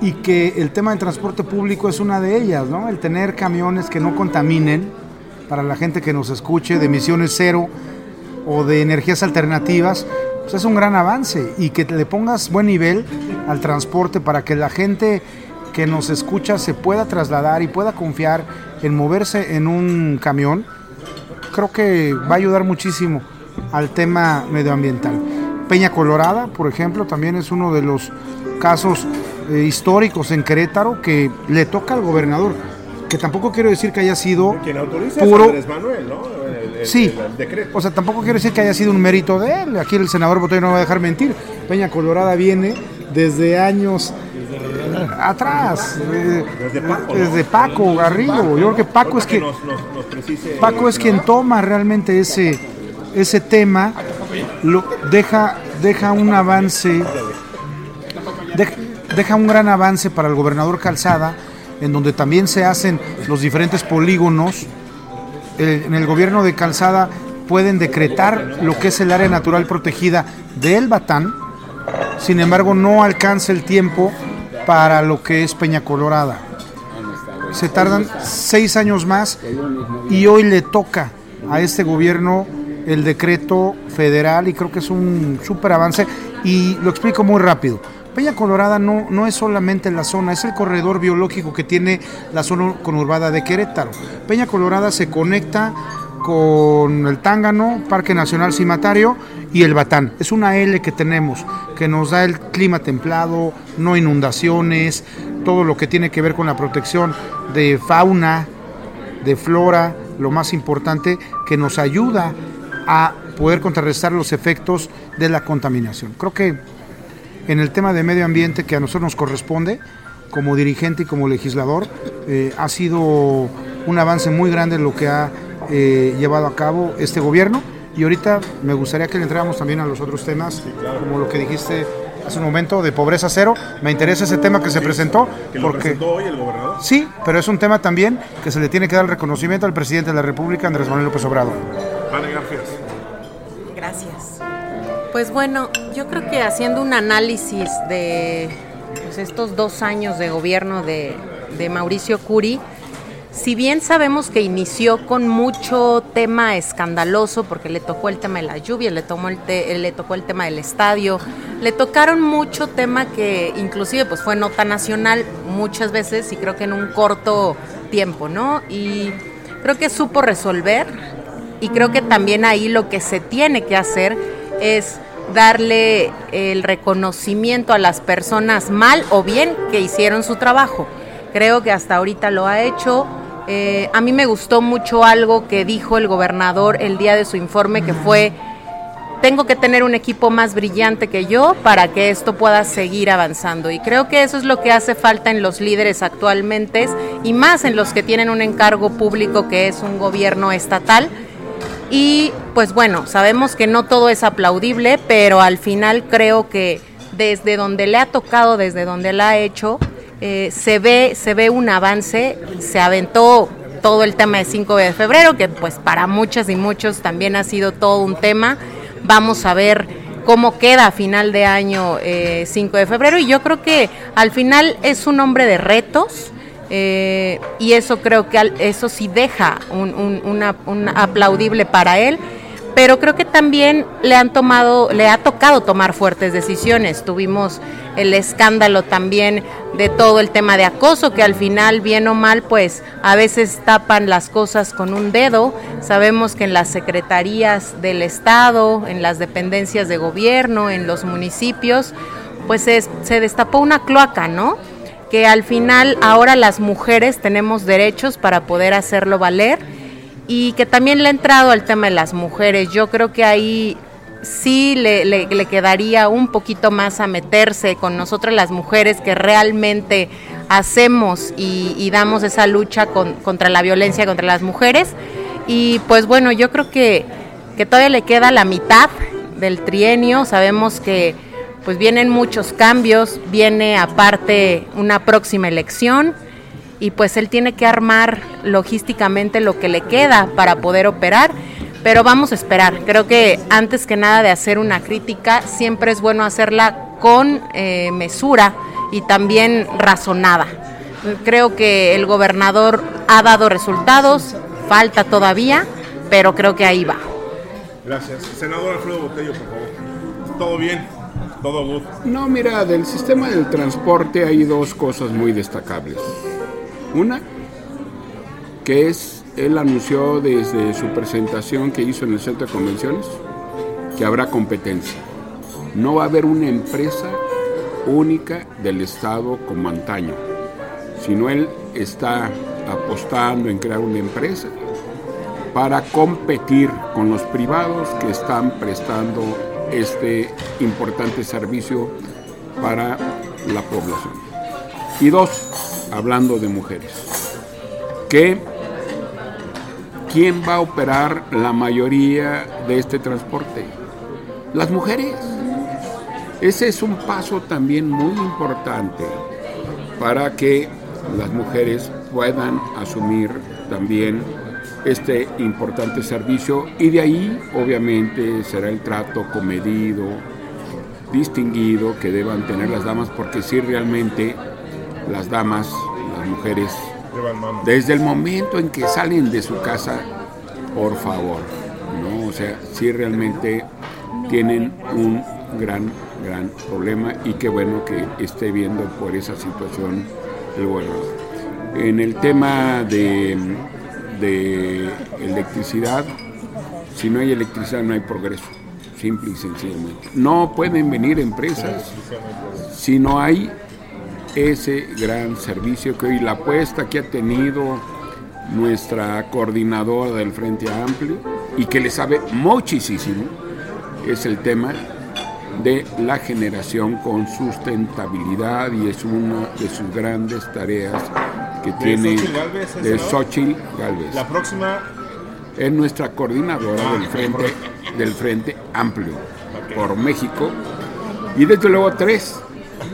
y que el tema del transporte público es una de ellas, ¿no? El tener camiones que no contaminen para la gente que nos escuche de emisiones cero o de energías alternativas, pues es un gran avance y que le pongas buen nivel al transporte para que la gente que nos escucha se pueda trasladar y pueda confiar en moverse en un camión, creo que va a ayudar muchísimo al tema medioambiental. Peña Colorada, por ejemplo, también es uno de los casos eh, históricos en Querétaro que le toca al gobernador, que tampoco quiero decir que haya sido Quien autoriza puro, es Andrés Manuel, ¿no? El- el- Sí, el o sea, tampoco quiero decir que haya sido un mérito de él. Aquí el senador Botello no va a dejar mentir. Peña Colorada viene desde años atrás, Desde Paco, ¿no? desde Paco Garrido. Yo creo que Paco es que. Paco es quien toma realmente ese ese tema, lo deja deja un avance, deja, deja un gran avance para el gobernador Calzada, en donde también se hacen los diferentes polígonos eh, en el gobierno de Calzada pueden decretar lo que es el área natural protegida del Batán, sin embargo no alcanza el tiempo para lo que es Peña Colorada. Se tardan seis años más y hoy le toca a este gobierno el decreto federal y creo que es un súper avance y lo explico muy rápido. Peña Colorada no, no es solamente la zona, es el corredor biológico que tiene la zona conurbada de Querétaro. Peña Colorada se conecta con el Tángano, Parque Nacional Cimatario y el Batán. Es una L que tenemos, que nos da el clima templado, no inundaciones, todo lo que tiene que ver con la protección de fauna, de flora, lo más importante, que nos ayuda a poder contrarrestar los efectos de la contaminación. Creo que en el tema de medio ambiente que a nosotros nos corresponde, como dirigente y como legislador, eh, ha sido un avance muy grande lo que ha eh, llevado a cabo este gobierno. Y ahorita me gustaría que le entráramos también a los otros temas, como lo que dijiste hace un momento de pobreza cero. Me interesa ese tema que se presentó, Que lo porque presentó hoy el gobernador. sí, pero es un tema también que se le tiene que dar el reconocimiento al presidente de la República, Andrés Manuel López Obrador. Vale. Pues bueno, yo creo que haciendo un análisis de pues, estos dos años de gobierno de, Mauricio Curi, si bien sabemos que inició con mucho tema escandaloso, porque le tocó el tema de la lluvia, le, tomó el te- le tocó el tema del estadio, le tocaron mucho tema que inclusive pues fue nota nacional muchas veces y creo que en un corto tiempo, ¿no? Y creo que supo resolver y creo que también ahí lo que se tiene que hacer es darle el reconocimiento a las personas mal o bien que hicieron su trabajo. Creo que hasta ahorita lo ha hecho. Eh, a mí me gustó mucho algo que dijo el gobernador el día de su informe, que fue, tengo que tener un equipo más brillante que yo para que esto pueda seguir avanzando. Y creo que eso es lo que hace falta en los líderes actualmente y más en los que tienen un encargo público que es un gobierno estatal. Y pues bueno, sabemos que no todo es aplaudible, pero al final creo que desde donde le ha tocado, desde donde la ha hecho, eh, se, ve, se ve un avance, se aventó todo el tema de 5 de febrero, que pues para muchas y muchos también ha sido todo un tema. Vamos a ver cómo queda a final de año 5 eh, de febrero y yo creo que al final es un hombre de retos. Eh, y eso creo que eso sí deja un aplaudible para él pero creo que también le han tomado, le ha tocado tomar fuertes decisiones. Tuvimos el escándalo también de todo el tema de acoso, que al final, bien o mal, pues a veces tapan las cosas con un dedo. Sabemos que en las secretarías del Estado, en las dependencias de gobierno, en los municipios, pues se destapó una cloaca, ¿no? Que al final ahora las mujeres tenemos derechos para poder hacerlo valer y que también le ha entrado al tema de las mujeres. Yo creo que ahí sí le, quedaría un poquito más a meterse con nosotras las mujeres que realmente hacemos y, damos esa lucha contra la violencia contra las mujeres. Y pues bueno, yo creo que, que todavía le queda la mitad del trienio. Sabemos que pues vienen muchos cambios, viene aparte una próxima elección y pues él tiene que armar logísticamente lo que le queda para poder operar. Pero vamos a esperar. Creo que antes que nada de hacer una crítica, siempre es bueno hacerla con eh, mesura y también razonada. Creo que el gobernador ha dado resultados, falta todavía, pero creo que ahí va. Gracias. Senador Alfredo Botello, por favor. ¿Todo bien? No, mira, del sistema del transporte hay dos cosas muy destacables. Una, que es, él anunció desde su presentación que hizo en el centro de convenciones que habrá competencia. No va a haber una empresa única del Estado como antaño, sino él está apostando en crear una empresa para competir con los privados que están prestando este importante servicio para la población. Y dos, hablando de mujeres. Que ¿Quién va a operar la mayoría de este transporte? Las mujeres. Ese es un paso también muy importante para que las mujeres puedan asumir también este importante servicio y de ahí obviamente será el trato comedido, distinguido que deban tener las damas porque si realmente las damas, las mujeres, desde el momento en que salen de su casa, por favor, ¿no? O sea, sí realmente tienen un gran, gran problema y qué bueno que esté viendo por esa situación el gobernador. En el tema de, de electricidad, si no hay electricidad no hay progreso, simple y sencillamente. No pueden venir empresas si no hay ese gran servicio que hoy la apuesta que ha tenido nuestra coordinadora del Frente Amplio y que le sabe muchísimo es el tema de la generación con sustentabilidad y es una de sus grandes tareas que tiene de Xochitl Galvez. La próxima es nuestra coordinadora del Frente del Frente Amplio por México y desde luego tres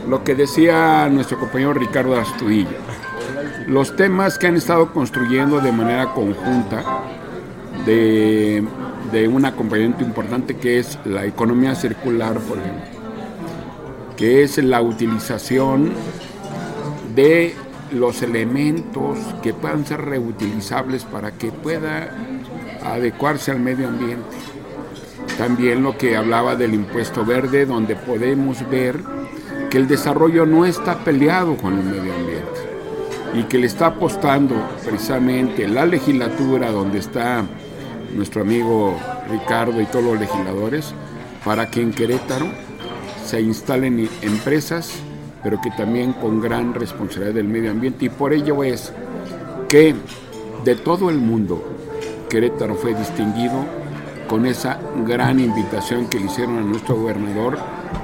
lo que decía nuestro compañero Ricardo Astudillo. Los temas que han estado construyendo de manera conjunta de, un acompañamiento importante que es la economía circular, por ejemplo, que es la utilización de los elementos que puedan ser reutilizables para que pueda adecuarse al medio ambiente. También lo que hablaba del impuesto verde, donde podemos ver que el desarrollo no está peleado con el medio ambiente y que le está apostando precisamente la legislatura donde está nuestro amigo Ricardo y todos los legisladores para que en Querétaro se instalen empresas, pero que también con gran responsabilidad del medio ambiente. Y por ello es que de todo el mundo Querétaro fue distinguido con esa gran invitación que le hicieron a nuestro gobernador,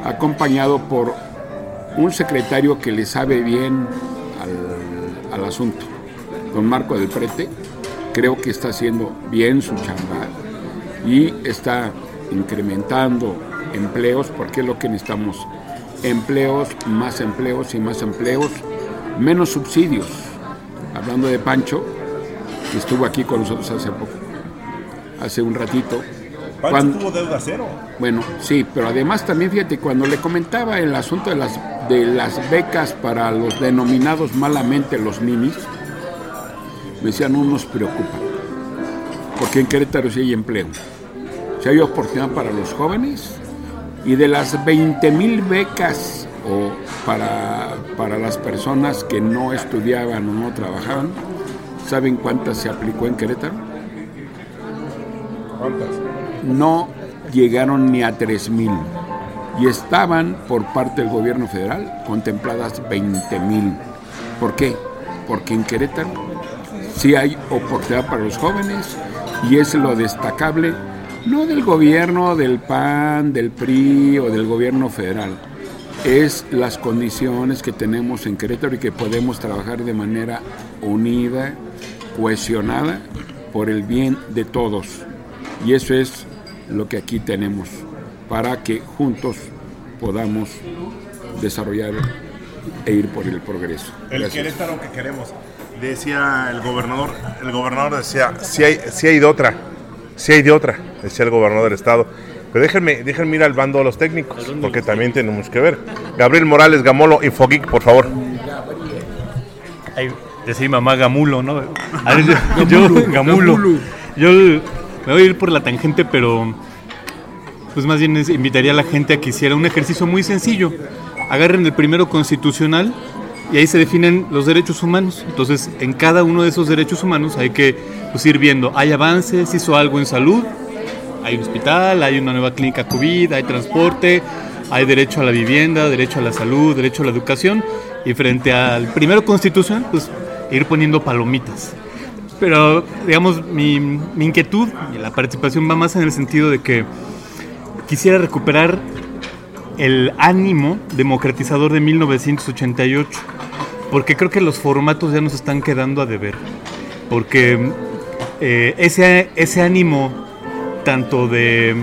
acompañado por un secretario que le sabe bien al, asunto, don Marco del Prete, creo que está haciendo bien su chamba y está incrementando empleos, porque es lo que necesitamos, empleos, más empleos y más empleos, menos subsidios. Hablando de Pancho, que estuvo aquí con nosotros hace poco, hace un ratito. Pancho cuando- tuvo deuda cero. bueno, sí, pero además también fíjate, cuando le comentaba el asunto de las, de las becas para los denominados malamente los ninis, me decían, no nos preocupa, porque en Querétaro sí hay empleo, sí hay oportunidad para los jóvenes, y de las 20 mil becas o para, para las personas que no estudiaban o no trabajaban, ¿saben cuántas se aplicó en Querétaro? ¿Cuántas? no llegaron ni a 3 mil y estaban por parte del gobierno federal contempladas 20 mil. ¿Por qué? Porque en Querétaro sí hay oportunidad para los jóvenes y es lo destacable, no del gobierno del PAN, del PRI o del gobierno federal, es las condiciones que tenemos en Querétaro y que podemos trabajar de manera unida, cohesionada, por el bien de todos. Y eso es lo que aquí tenemos, para que juntos podamos desarrollar e ir por el progreso. El. Querétaro que queremos. Decía el gobernador, el gobernador decía, si hay, sí hay de otra, si hay de otra, decía el gobernador del estado. Pero déjenme, déjenme ir al bando de los técnicos, porque también tenemos que ver. Gabriel Morales Gamolo, Infogeek, por favor. Ay, decía mamá Gamulo, ¿no? [LAUGHS] A ver, yo, yo- Gamulo. Yo me voy a ir por la tangente, pero pues más bien invitaría a la gente a que hiciera un ejercicio muy sencillo. Agarren el primero constitucional y ahí se definen los derechos humanos. Entonces, en cada uno de esos derechos humanos hay que pues, ir viendo, hay avances, hizo algo en salud, hay un hospital, hay una nueva clínica COVID, hay transporte, hay derecho a la vivienda, derecho a la salud, derecho a la educación. Y frente al primero constitucional, pues ir poniendo palomitas. Pero, digamos, mi, mi inquietud y la participación va más en el sentido de que quisiera recuperar el ánimo democratizador de 1988, porque creo que los formatos ya nos están quedando a deber, porque eh, ese, ese ánimo tanto de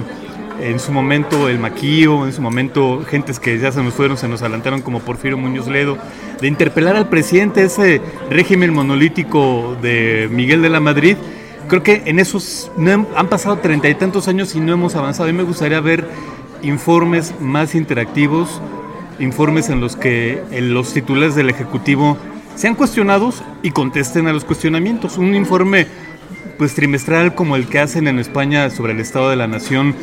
en su momento el Maquío, en su momento gentes que ya se nos fueron, se nos adelantaron como Porfirio Muñoz Ledo, de interpelar al presidente ese régimen monolítico de Miguel de la Madrid, creo que en esos no han, pasado treinta y tantos años y no hemos avanzado. Mí me gustaría ver informes más interactivos, informes en los que los titulares del Ejecutivo sean cuestionados y contesten a los cuestionamientos. Un informe pues trimestral como el que hacen en España sobre el estado de la nación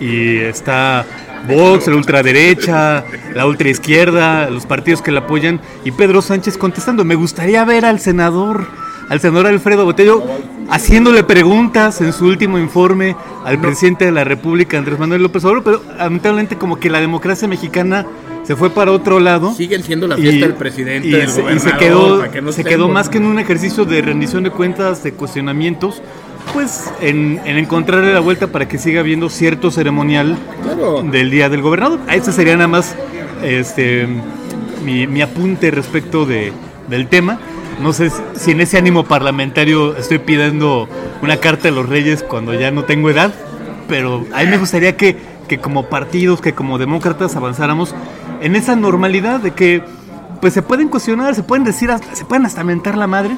y está Vox, la ultraderecha, la ultraizquierda, los partidos que la apoyan y Pedro Sánchez contestando. Me gustaría ver al senador, al senador Alfredo Botello haciéndole preguntas en su último informe al presidente de la República, Andrés Manuel López Obrador, pero lamentablemente como que la democracia mexicana se fue para otro lado. Siguen siendo la fiesta del presidente, y del se, y se quedó, que no se quedó más que en un ejercicio de rendición de cuentas, de cuestionamientos, pues en, en encontrarle la vuelta para que siga habiendo cierto ceremonial Claro. del día del gobernador. A Ese sería nada más este, mi, mi apunte respecto de, del tema. No sé si en ese ánimo parlamentario estoy pidiendo una carta de los reyes cuando ya no tengo edad, pero a mí me gustaría que, que como partidos, que como demócratas avanzáramos en esa normalidad de que pues se pueden cuestionar, se pueden decir, hasta- se pueden hasta mentar la madre,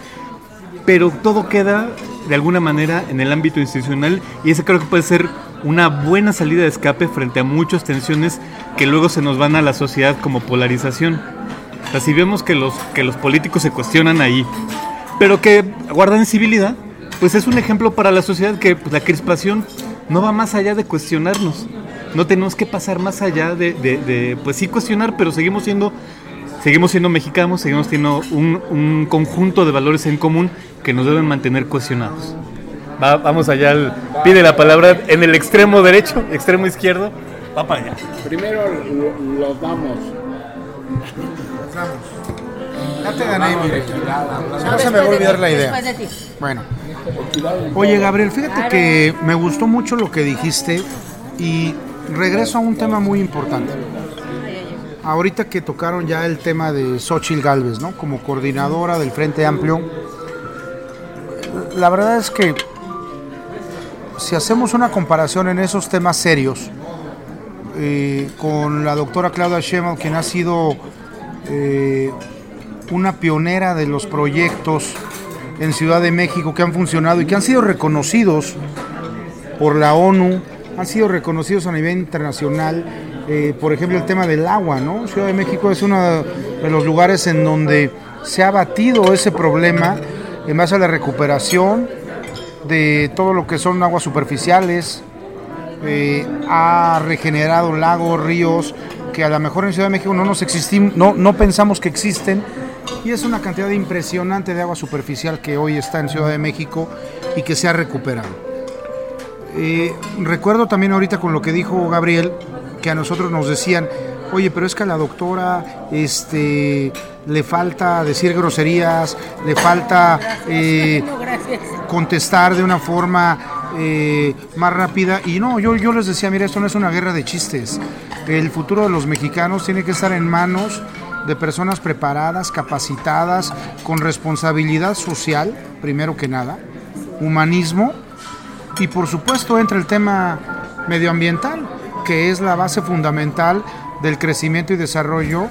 pero todo queda de alguna manera en el ámbito institucional y ese creo que puede ser una buena salida de escape frente a muchas tensiones que luego se nos van a la sociedad como polarización. O sea, si vemos que los, que los políticos se cuestionan ahí, pero que guardan civilidad, pues es un ejemplo para la sociedad que pues, la crispación no va más allá de cuestionarnos. No tenemos que pasar más allá de, de- de, pues sí cuestionar, pero seguimos siendo seguimos siendo mexicanos, seguimos teniendo un, un conjunto de valores en común que nos deben mantener cohesionados. Va- vamos allá, al- pide la palabra en el extremo derecho, extremo izquierdo. Va para allá. Primero lo- los damos. Ya te gané, mire. No se me va a olvidar la idea. Bueno. Oye, Gabriel, fíjate que me gustó mucho lo que dijiste y regreso a un tema muy importante. Ahorita que tocaron ya el tema de Xochil Galvez, ¿no? Como coordinadora del Frente Amplio, la verdad es que si hacemos una comparación en esos temas serios eh, con la doctora Claudia Sheinbaum, quien ha sido eh, una pionera de los proyectos en Ciudad de México que han funcionado y que han sido reconocidos por la ONU, han sido reconocidos a nivel internacional. eh, por ejemplo, el tema del agua, ¿no? Ciudad de México es uno de los lugares en donde se ha batido ese problema en base a la recuperación de todo lo que son aguas superficiales, eh, ha regenerado lagos, ríos, que a lo mejor en Ciudad de México no, nos existim- no, no pensamos que existen, y es una cantidad impresionante de agua superficial que hoy está en Ciudad de México y que se ha recuperado. Eh, recuerdo también ahorita con lo que dijo Gabriel, que a nosotros nos decían, oye, pero es que a la doctora este, le falta decir groserías, le falta eh, [LAUGHS] No, contestar de una forma eh, más rápida. Y no, yo, yo les decía, mira, esto no es una guerra de chistes. El futuro de los mexicanos tiene que estar en manos de personas preparadas, capacitadas, con responsabilidad social, primero que nada, humanismo, y por supuesto entra el tema medioambiental, que es la base fundamental del crecimiento y desarrollo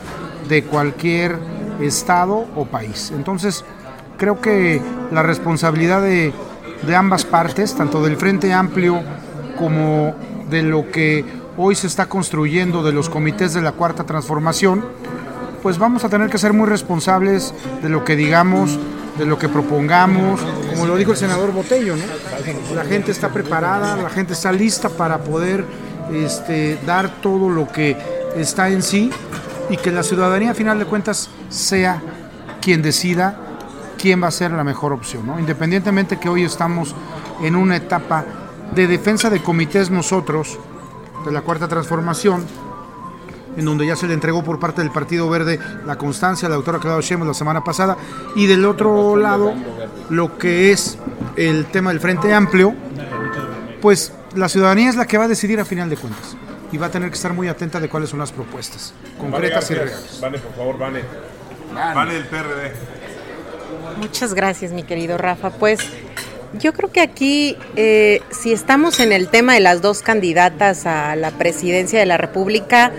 de cualquier estado o país. Entonces, creo que la responsabilidad de, de ambas partes, tanto del Frente Amplio como de lo que hoy se está construyendo de los comités de la Cuarta Transformación, pues vamos a tener que ser muy responsables de lo que digamos, de lo que propongamos, como lo dijo el senador Botello. La gente está preparada, la gente está lista para poder este, dar todo lo que está en sí y que la ciudadanía a final de cuentas sea quien decida quién va a ser la mejor opción. Independientemente que hoy estamos en una etapa de defensa de comités nosotros, de la Cuarta Transformación, en donde ya se le entregó por parte del Partido Verde la constancia a la doctora Claudia Sheinbaum la semana pasada, y del otro lado, lo que es el tema del Frente Amplio, pues la ciudadanía es la que va a decidir a final de cuentas, y va a tener que estar muy atenta de cuáles son las propuestas, concretas y reales. Vane, por favor, Vane. Vane del PRD. Muchas gracias, mi querido Rafa. Pues yo creo que aquí, eh, si estamos en el tema de las dos candidatas a la presidencia de la República,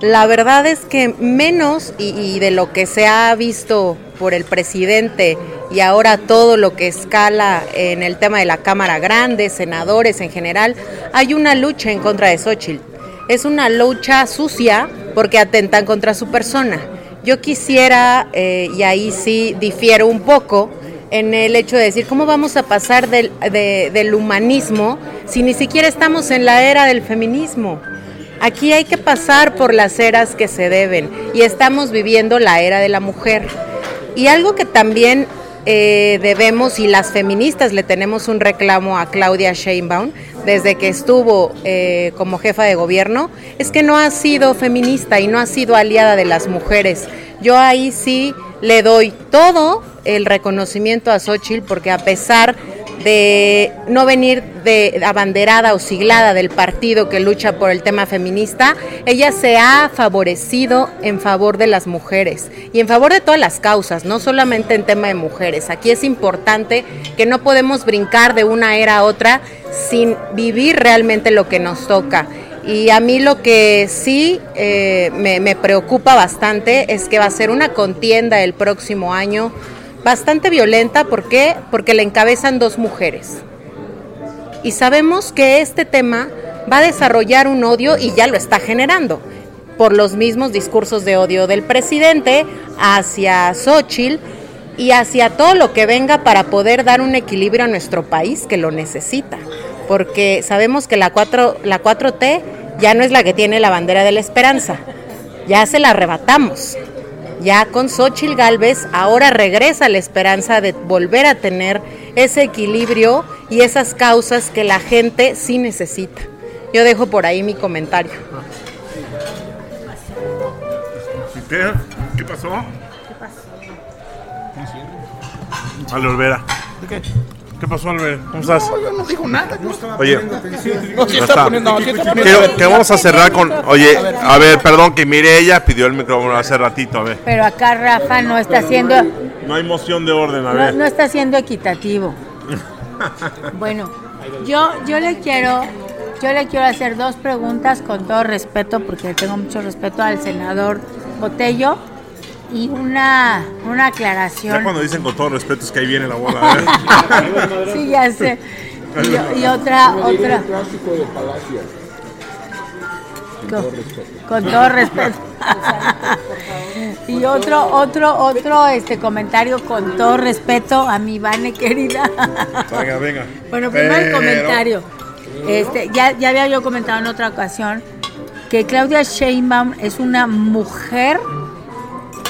la verdad es que menos y, de lo que se ha visto por el presidente y ahora todo lo que escala en el tema de la Cámara Grande, senadores en general, hay una lucha en contra de Xochitl. Es una lucha sucia porque atentan contra su persona. Yo quisiera, eh, y ahí sí difiero un poco, en el hecho de decir, ¿cómo vamos a pasar del, de- del humanismo si ni siquiera estamos en la era del feminismo? Aquí hay que pasar por las eras que se deben y estamos viviendo la era de la mujer. Y algo que también eh, debemos, y las feministas le tenemos un reclamo a Claudia Sheinbaum, desde que estuvo eh, como jefa de gobierno, es que no ha sido feminista y no ha sido aliada de las mujeres. Yo ahí sí le doy todo el reconocimiento a Xochitl, porque a pesar de no venir de abanderada o siglada del partido que lucha por el tema feminista, ella se ha favorecido en favor de las mujeres y en favor de todas las causas, no solamente en tema de mujeres. Aquí es importante que no podemos brincar de una era a otra sin vivir realmente lo que nos toca. Y a mí lo que sí eh, me, me preocupa bastante es que va a ser una contienda el próximo año bastante violenta. ¿Por qué? Porque la encabezan dos mujeres. Y sabemos que este tema va a desarrollar un odio y ya lo está generando por los mismos discursos de odio del presidente hacia Xochitl y hacia todo lo que venga para poder dar un equilibrio a nuestro país que lo necesita. Porque sabemos que la, 4, la 4T ya no es la que tiene la bandera de la esperanza, ya se la arrebatamos. Ya con Xochitl Galvez ahora regresa la esperanza de volver a tener ese equilibrio y esas causas que la gente sí necesita. Yo dejo por ahí mi comentario. ¿Qué? ¿Qué pasó? Ale Olvera. ¿Qué? ¿Qué pasó, Albert? ¿Cómo estás? No, yo no digo nada. Yo Oye, No, sí ya está está. poniendo, no, sí está poniendo. Quiero- que vamos a cerrar con. Oye, a ver, perdón, que mire, ella pidió el micrófono hace ratito, a ver. Pero acá Rafa no está siendo, No hay moción de orden, a no, ver. no está siendo equitativo. [LAUGHS] Bueno, yo, yo le quiero, yo le quiero hacer dos preguntas con todo respeto, porque le tengo mucho respeto al senador Botello, y una, una Ya aclaración. cuando dicen con todo respeto es que ahí viene la bola. [LAUGHS] ver. Sí, ya sé. Y, y otra, otra. Con, con todo respeto. [LAUGHS] y otro, otro, otro este comentario con todo respeto a mi Vane querida. Venga, venga. Bueno, primero el comentario. Este, ya, ya había yo comentado en otra ocasión que Claudia Sheinbaum es una mujer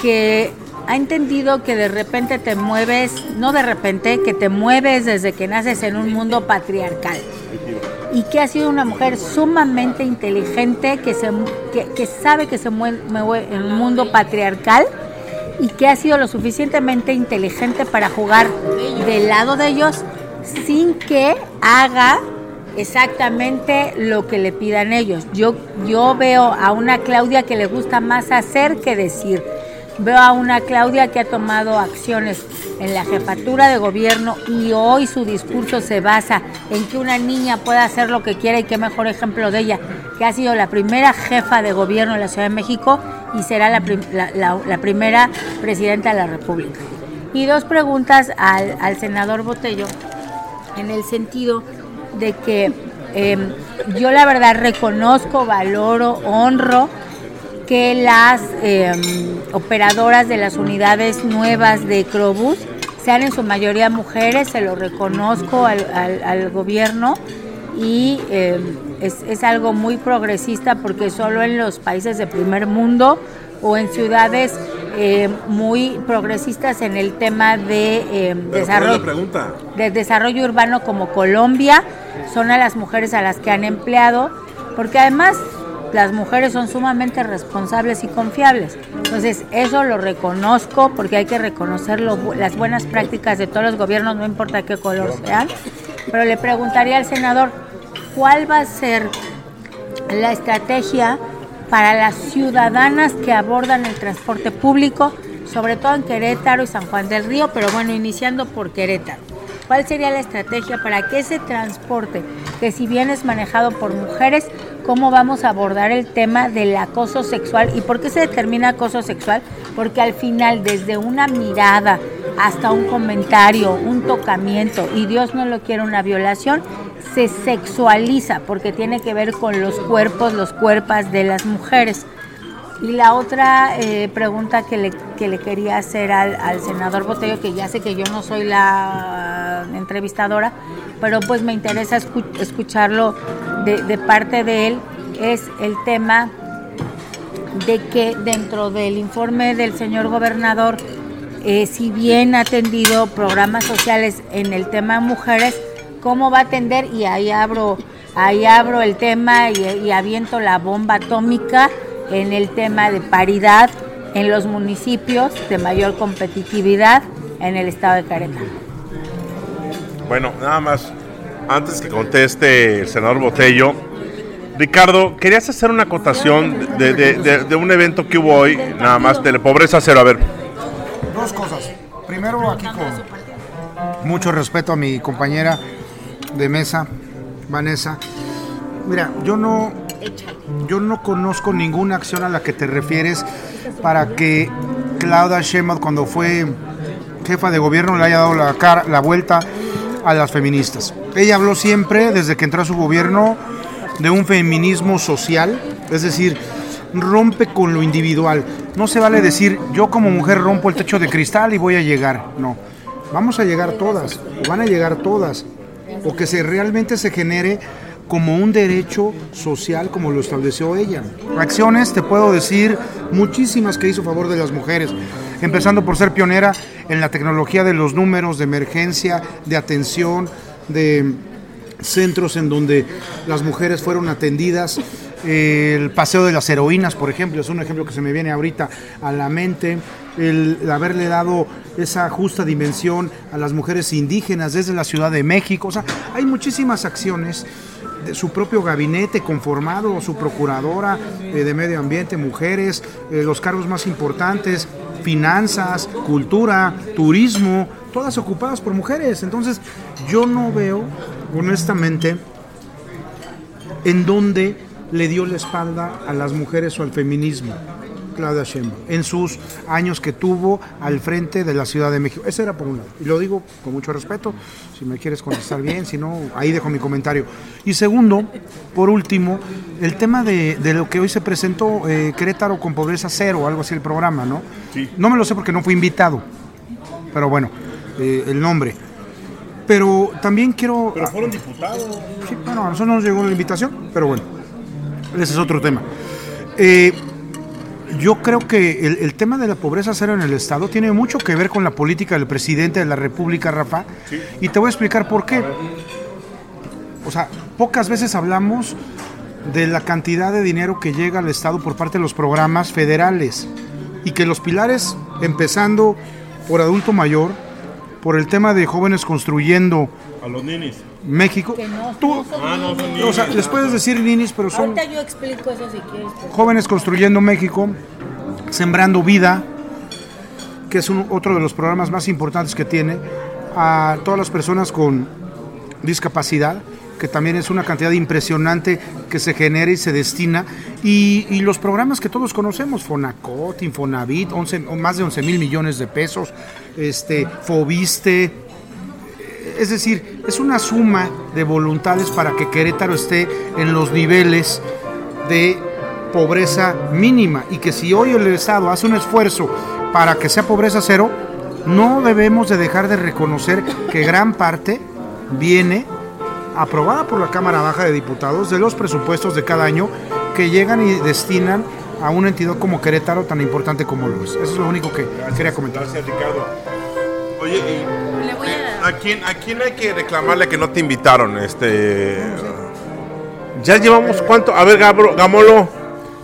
que ha entendido que de repente te mueves, no de repente, que te mueves desde que naces en un mundo patriarcal. Y que ha sido una mujer sumamente inteligente, que, se, que, sabe que se mueve, mueve en un mundo patriarcal y que ha sido lo suficientemente inteligente para jugar del lado de ellos sin que haga exactamente lo que le pidan ellos. Yo, yo veo a una Claudia que le gusta más hacer que decir. Veo a una Claudia que ha tomado acciones en la jefatura de gobierno y hoy su discurso se basa en que una niña pueda hacer lo que quiera y qué mejor ejemplo de ella, que ha sido la primera jefa de gobierno de la Ciudad de México y será la, prim- la- primera presidenta de la República. Y dos preguntas al, al senador Botello, en el sentido de que eh, yo la verdad reconozco, valoro, honro que las eh, operadoras de las unidades nuevas de Crobús sean en su mayoría mujeres, se lo reconozco al, al- al gobierno y eh, es, es algo muy progresista porque solo en los países de primer mundo o en ciudades eh, muy progresistas en el tema de eh, Pero ¿cuál es desarrollo de desarrollo urbano como Colombia son a las mujeres a las que han empleado, porque además las mujeres son sumamente responsables y confiables. Entonces, eso lo reconozco porque hay que reconocer las buenas prácticas de todos los gobiernos, no importa qué color sean. Pero le preguntaría al senador, ¿cuál va a ser la estrategia para las ciudadanas que abordan el transporte público, sobre todo en Querétaro y San Juan del Río, pero bueno, iniciando por Querétaro. ¿Cuál sería la estrategia para que ese transporte, que si bien es manejado por mujeres, cómo vamos a abordar el tema del acoso sexual? ¿Y por qué se determina acoso sexual? Porque al final, desde una mirada hasta un comentario, un tocamiento, y Dios no lo quiere una violación, se sexualiza porque tiene que ver con los cuerpos, los cuerpos de las mujeres. Y la otra eh, pregunta que le, que le quería hacer al, al senador Botello, que ya sé que yo no soy la entrevistadora, pero pues me interesa escu- escucharlo de, de parte de él, es el tema de que dentro del informe del señor gobernador, eh, si bien ha atendido programas sociales en el tema mujeres, ¿cómo va a atender? Y ahí abro, ahí abro el tema y aviento la bomba atómica en el tema de paridad en los municipios de mayor competitividad en el estado de Querétaro. Bueno, nada más, antes que conteste el senador Botello, Ricardo, querías hacer una acotación de, de- de- de un evento que hubo hoy, nada más, de la pobreza cero. A ver, Dos cosas. Primero, aquí con mucho respeto a mi compañera de mesa, Vanessa. Mira, yo no, yo no conozco ninguna acción a la que te refieres para que Claudia Sheinbaum cuando fue jefa de gobierno le haya dado la, cara, la vuelta a las feministas. Ella habló siempre, desde que entró a su gobierno, de un feminismo social, es decir, rompe con lo individual. No se vale decir, yo como mujer rompo el techo de cristal y voy a llegar. No, vamos a llegar todas, o van a llegar todas, o que se realmente se genere como un derecho social como lo estableció ella. Acciones, te puedo decir, muchísimas que hizo a favor de las mujeres, empezando por ser pionera en la tecnología de los números de emergencia, de atención, de centros en donde las mujeres fueron atendidas. El paseo de las heroínas, por ejemplo, es un ejemplo que se me viene ahorita a la mente. El haberle dado esa justa dimensión a las mujeres indígenas desde la Ciudad de México. O sea, hay muchísimas acciones su propio gabinete conformado, su procuradora eh, de medio ambiente, mujeres, eh, los cargos más importantes, finanzas, cultura, turismo, todas ocupadas por mujeres. Entonces, yo no veo, honestamente, en dónde le dio la espalda a las mujeres o al feminismo. Claudia Sheinbaum, en sus años que tuvo al frente de la Ciudad de México. Ese era por un lado. Y lo digo con mucho respeto, si me quieres contestar bien, si no, ahí dejo mi comentario. Y segundo, por último, el tema de, de lo que hoy se presentó, eh, Querétaro con pobreza cero, algo así el programa, ¿no? Sí. No me lo sé porque no fui invitado, pero bueno, eh, el nombre. Pero también quiero... Pero fueron diputados. Sí, bueno, a nosotros no nos llegó la invitación, pero bueno, ese es otro tema. Eh, yo creo que el, el tema de la pobreza cero en el Estado tiene mucho que ver con la política del presidente de la República, Rafa, y te voy a explicar por qué. O sea, pocas veces hablamos de la cantidad de dinero que llega al Estado por parte de los programas federales y que los pilares, empezando por adulto mayor, por el tema de jóvenes construyendo A los ninis. México, Que no, tú, Ah, no, son niños. o sea, les puedes decir ninis, pero son Ahorita yo explico eso si quieres. pues. Jóvenes Construyendo México, Sembrando Vida, que es un- otro de los programas más importantes que tiene, a todas las personas con discapacidad, que también es una cantidad impresionante que se genera y se destina, y, y los programas que todos conocemos, Fonacot, Infonavit, 11 o más de 11 mil millones de pesos, este, Fobiste, es decir, es una suma de voluntades para que Querétaro esté en los niveles de pobreza mínima y que si hoy el Estado hace un esfuerzo para que sea pobreza cero, no debemos de dejar de reconocer que gran parte viene aprobada por la Cámara Baja de Diputados de los presupuestos de cada año que llegan y destinan a una entidad como Querétaro tan importante como lo es. Eso es lo único que quería comentar. Gracias, Ricardo. Oye, y ¿a quién, ¿a quién hay que reclamarle que no te invitaron? Este. Ya llevamos cuánto. A ver, Gabro- Gamolo,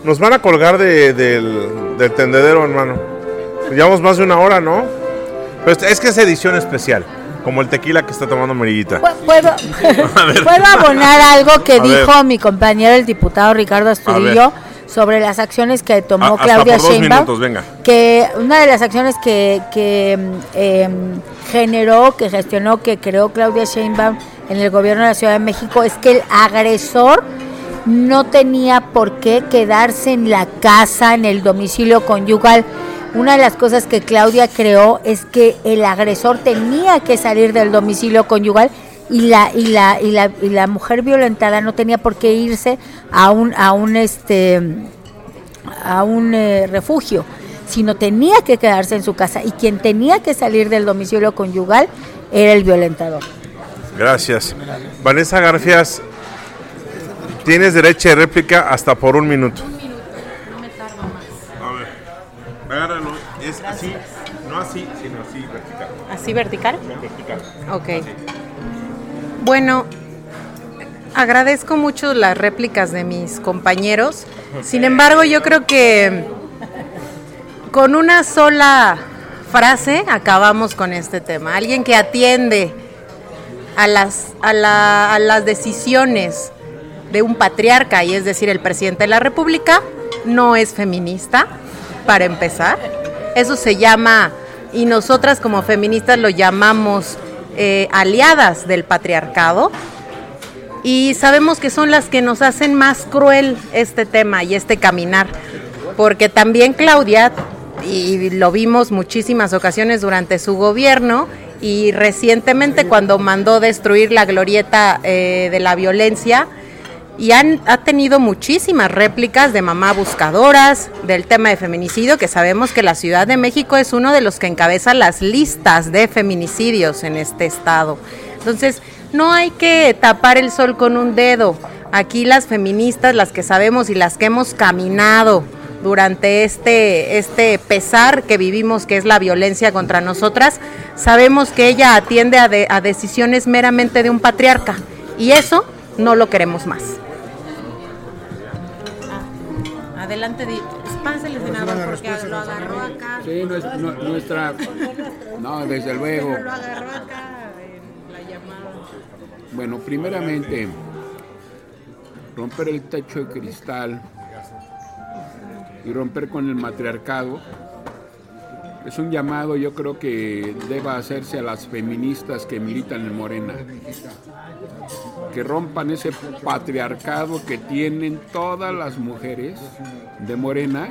nos van a colgar de- del, del tendedero, hermano. Llevamos más de una hora, ¿no? Pero es- que es edición especial, como el tequila que está tomando Merillita. Pu- ¿Puedo, [LAUGHS] ¿Puedo abonar algo que A ver. dijo mi compañero el diputado Ricardo Astudillo sobre las acciones que tomó hasta Claudia Sheinbaum? minutos, venga. Que una de las acciones que, que em, generó, que gestionó, que creó Claudia Sheinbaum en el gobierno de la Ciudad de México es que el agresor no tenía por qué quedarse en la casa, en el domicilio conyugal. Una de las cosas que Claudia creó es que el agresor tenía que salir del domicilio conyugal y la y la y la, y la mujer violentada no tenía por qué irse a un a un este a un eh, refugio, sino tenía que quedarse en su casa y quien tenía que salir del domicilio conyugal era el violentador. Gracias. Vanessa Garfias, tienes derecho de réplica hasta por un minuto. A ver, agárralo. Es así, no así, sino así vertical. ¿Así vertical? No, vertical. Ok. Bueno, agradezco mucho las réplicas de mis compañeros. Sin embargo, yo creo que con una sola frase acabamos con este tema. Alguien que atiende a las, a la- a las decisiones de un patriarca, y es decir, el presidente de la República, no es feminista, para empezar. Eso se llama, y nosotras como feministas lo llamamos eh, aliadas del patriarcado, y sabemos que son las que nos hacen más cruel este tema y este caminar, porque también Claudia, y lo vimos muchísimas ocasiones durante su gobierno, y recientemente cuando mandó destruir la glorieta eh, de la violencia, y han, ha tenido muchísimas réplicas de mamá buscadoras, del tema de feminicidio, que sabemos que la Ciudad de México es uno de los que encabeza las listas de feminicidios en este estado. Entonces, No hay que tapar el sol con un dedo. Aquí las feministas, las que sabemos y las que hemos caminado durante este, este pesar que vivimos, que es la violencia contra nosotras, sabemos que ella atiende a, de- a decisiones meramente de un patriarca. Y eso no lo queremos más. Adelante, pásale, senador, porque lo agarró acá. Sí, nues- nu- nuestra... No, desde luego. Lo agarró acá en la llamada. Bueno, primeramente, romper el techo de cristal y romper con el matriarcado es un llamado yo creo que deba hacerse a las feministas que militan en Morena. Que rompan ese patriarcado que tienen todas las mujeres de Morena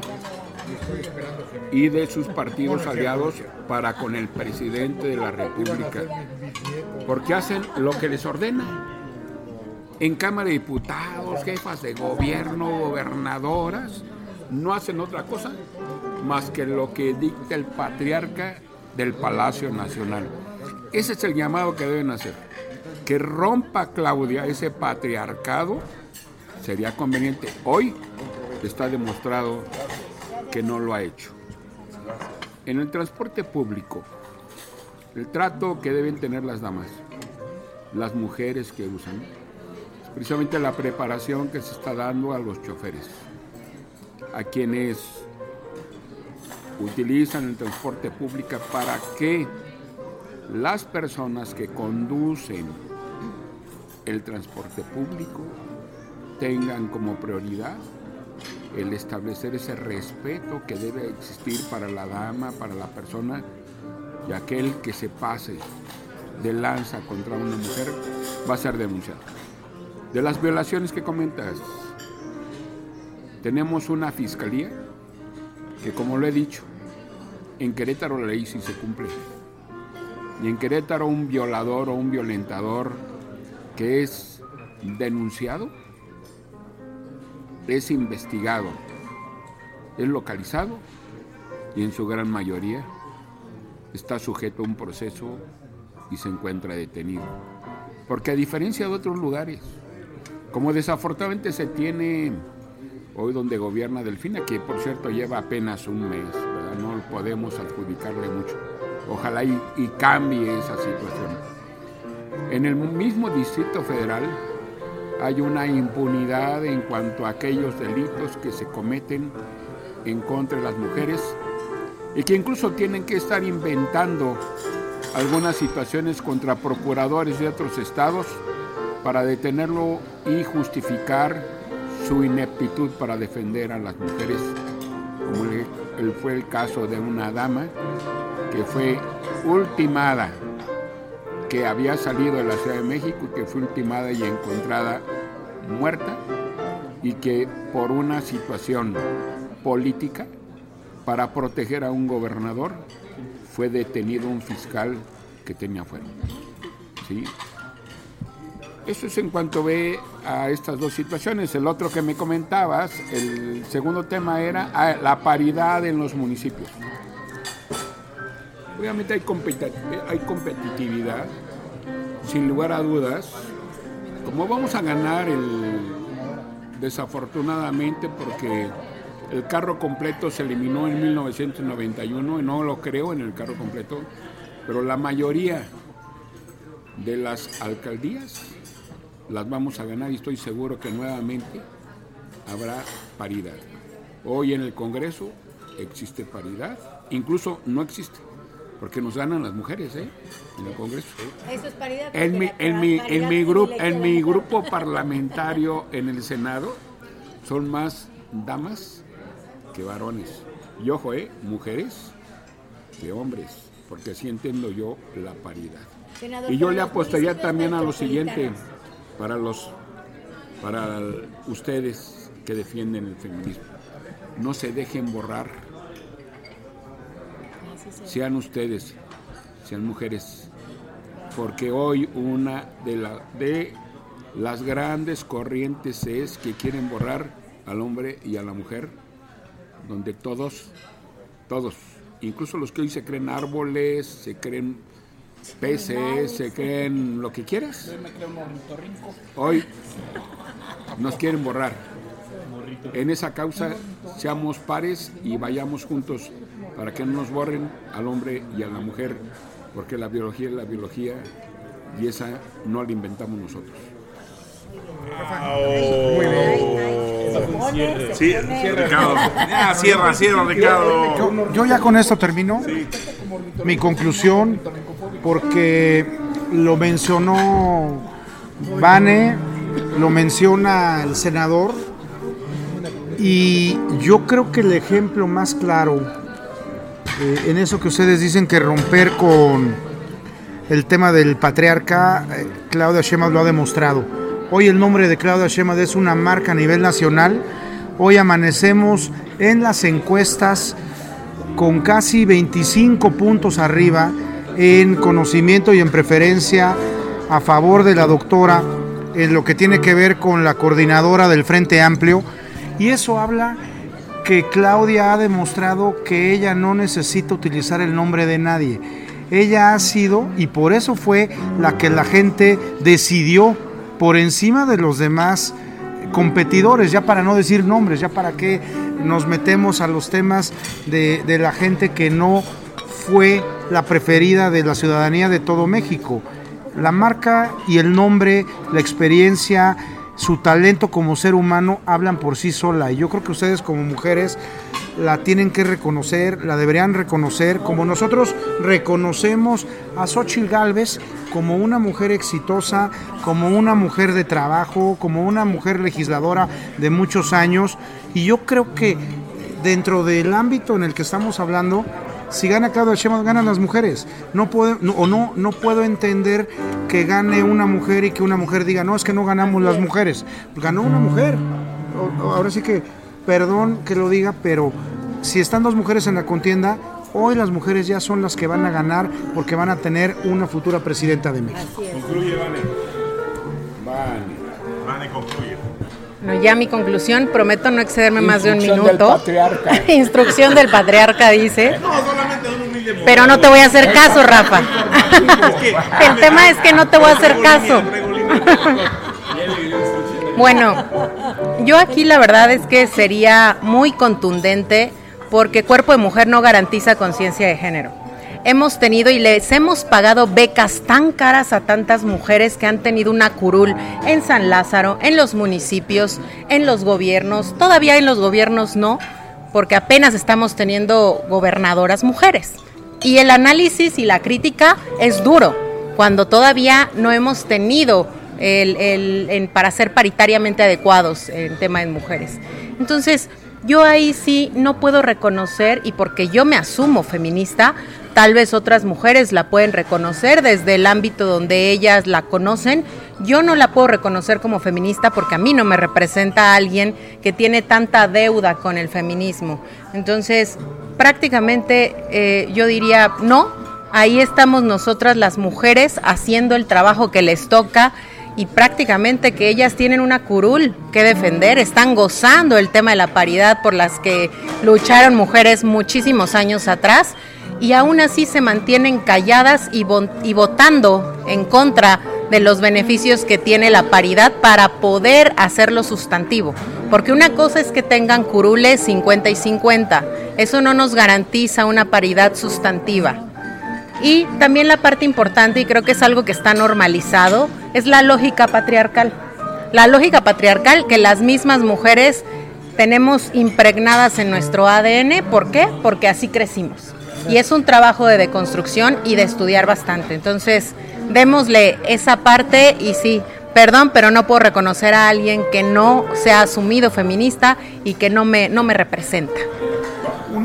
y de sus partidos aliados para con el presidente de la República. Porque hacen lo que les ordena. En Cámara de Diputados, jefas de gobierno, gobernadoras, no hacen otra cosa más que lo que dicta el patriarca del Palacio Nacional. Ese es el llamado que deben hacer. Que rompa Claudia ese patriarcado sería conveniente. Hoy está demostrado que no lo ha hecho. En el transporte público, el trato que deben tener las damas, las mujeres que usan, precisamente la preparación que se está dando a los choferes, a quienes utilizan el transporte público para que las personas que conducen el transporte público tengan como prioridad el establecer ese respeto que debe existir para la dama, para la persona y aquel que se pase de lanza contra una mujer va a ser denunciado. De las violaciones que comentas, tenemos una fiscalía que como lo he dicho, en Querétaro la ley sí se cumple. Y en Querétaro un violador o un violentador que es denunciado, es investigado, es localizado y en su gran mayoría está sujeto a un proceso y se encuentra detenido. Porque a diferencia de otros lugares, como desafortunadamente se tiene hoy donde gobierna Delfina, que por cierto lleva apenas un mes, no podemos adjudicarle mucho. Ojalá y cambie esa situación. En el mismo Distrito Federal hay una impunidad en cuanto a aquellos delitos que se cometen en contra de las mujeres y que incluso tienen que estar inventando algunas situaciones contra procuradores de otros estados para detenerlo y justificar su ineptitud para defender a las mujeres, como fue el caso de una dama que fue ultimada, que había salido de la Ciudad de México y que fue ultimada y encontrada muerta y que por una situación política para proteger a un gobernador fue detenido un fiscal que tenía fuera. ¿Sí? Eso es en cuanto ve a estas dos situaciones. El otro que me comentabas, el segundo tema era ah, la paridad en los municipios. Obviamente hay, hay competitividad, sin lugar a dudas. Como vamos a ganar el, desafortunadamente, porque el carro completo se eliminó en 1991, y no lo creo en el carro completo, pero la mayoría de las alcaldías las vamos a ganar y estoy seguro que nuevamente habrá paridad. Hoy en el Congreso existe paridad, incluso no existe, porque nos ganan las mujeres ¿eh? en el Congreso. Eso es paridad. En mi, en mi, en mi, grupo, en mi grupo parlamentario en el Senado son más damas que varones. Y ojo, ¿eh? mujeres que hombres, porque así entiendo yo la paridad. Senador, Y yo le apostaría también a lo siguiente, para los para ustedes que defienden el feminismo. No se dejen borrar. Sean ustedes, sean mujeres. Porque hoy una de, la, de las grandes corrientes es que quieren borrar al hombre y a la mujer, donde todos, todos, incluso los que hoy se creen árboles, se creen PCS, creen lo que quieras. Hoy nos quieren borrar. En esa causa seamos pares y vayamos juntos para que no nos borren al hombre y a la mujer, porque la biología es la biología y esa no la inventamos nosotros. Muy Sí, Ricardo. Ya, cierra, cierra, Ricardo. Yo, yo ya con esto termino. Mi conclusión, porque lo mencionó Vane, lo menciona el senador, y yo creo que el ejemplo más claro eh, en eso que ustedes dicen que romper con el tema del patriarca, eh, Claudia Sheinbaum lo ha demostrado. Hoy el nombre de Claudia Sheinbaum es una marca a nivel nacional. Hoy amanecemos en las encuestas con casi 25 puntos arriba en conocimiento y en preferencia a favor de la doctora en lo que tiene que ver con la coordinadora del Frente Amplio. Y eso habla que Claudia ha demostrado que ella no necesita utilizar el nombre de nadie. Ella ha sido, y por eso fue la que la gente decidió por encima de los demás competidores, ya para no decir nombres, ya para que nos metemos a los temas de, de la gente que no fue la preferida de la ciudadanía de todo México. La marca y el nombre, la experiencia, su talento como ser humano hablan por sí sola. Y yo creo que ustedes como mujeres la tienen que reconocer, la deberían reconocer, como nosotros reconocemos a Xochitl Galvez como una mujer exitosa, como una mujer de trabajo, como una mujer legisladora de muchos años. Y yo creo que dentro del ámbito en el que estamos hablando, si gana Claudia Sheinbaum, ganan las mujeres. No puedo, o no, no puedo entender que gane una mujer y que una mujer diga, no, es que no ganamos las mujeres. Ganó una mujer. Ahora sí que, perdón que lo diga, pero si están dos mujeres en la contienda, hoy las mujeres ya son las que van a ganar porque van a tener una futura presidenta de México. Concluye, Vane. Vane. Bueno, ya mi conclusión, prometo no excederme más de un Instrucción del minuto. patriarca. [LAUGHS] Instrucción del patriarca dice. Pero no te voy a hacer caso, Rafa. [LAUGHS] El tema es que no te voy a hacer caso. Bueno, yo aquí la verdad es que sería muy contundente porque cuerpo de mujer no garantiza conciencia de género. Hemos tenido y les hemos pagado becas tan caras a tantas mujeres que han tenido una curul en San Lázaro, en los municipios, en los gobiernos, todavía en los gobiernos no, porque apenas estamos teniendo gobernadoras mujeres. Y el análisis y la crítica es duro, cuando todavía no hemos tenido el, el- para ser paritariamente adecuados en tema de mujeres. Entonces, yo ahí sí no puedo reconocer, y porque yo me asumo feminista, tal vez otras mujeres la pueden reconocer desde el ámbito donde ellas la conocen. Yo no la puedo reconocer como feminista porque a mí no me representa a alguien que tiene tanta deuda con el feminismo. Entonces, prácticamente eh, yo diría no, ahí estamos nosotras las mujeres haciendo el trabajo que les toca y prácticamente que ellas tienen una curul que defender, están gozando el tema de la paridad por las que lucharon mujeres muchísimos años atrás y aún así se mantienen calladas y, vo- y votando en contra de los beneficios que tiene la paridad para poder hacerlo sustantivo. Porque una cosa es que tengan curules 50 y 50, eso no nos garantiza una paridad sustantiva. Y también la parte importante, y creo que es algo que está normalizado, es la lógica patriarcal. La lógica patriarcal que las mismas mujeres tenemos impregnadas en nuestro ADN. ¿Por qué? Porque así crecimos. Y es un trabajo de deconstrucción y de estudiar bastante. Entonces, démosle esa parte y sí, perdón, pero no puedo reconocer a alguien que no se ha asumido feminista y que no me, no me representa.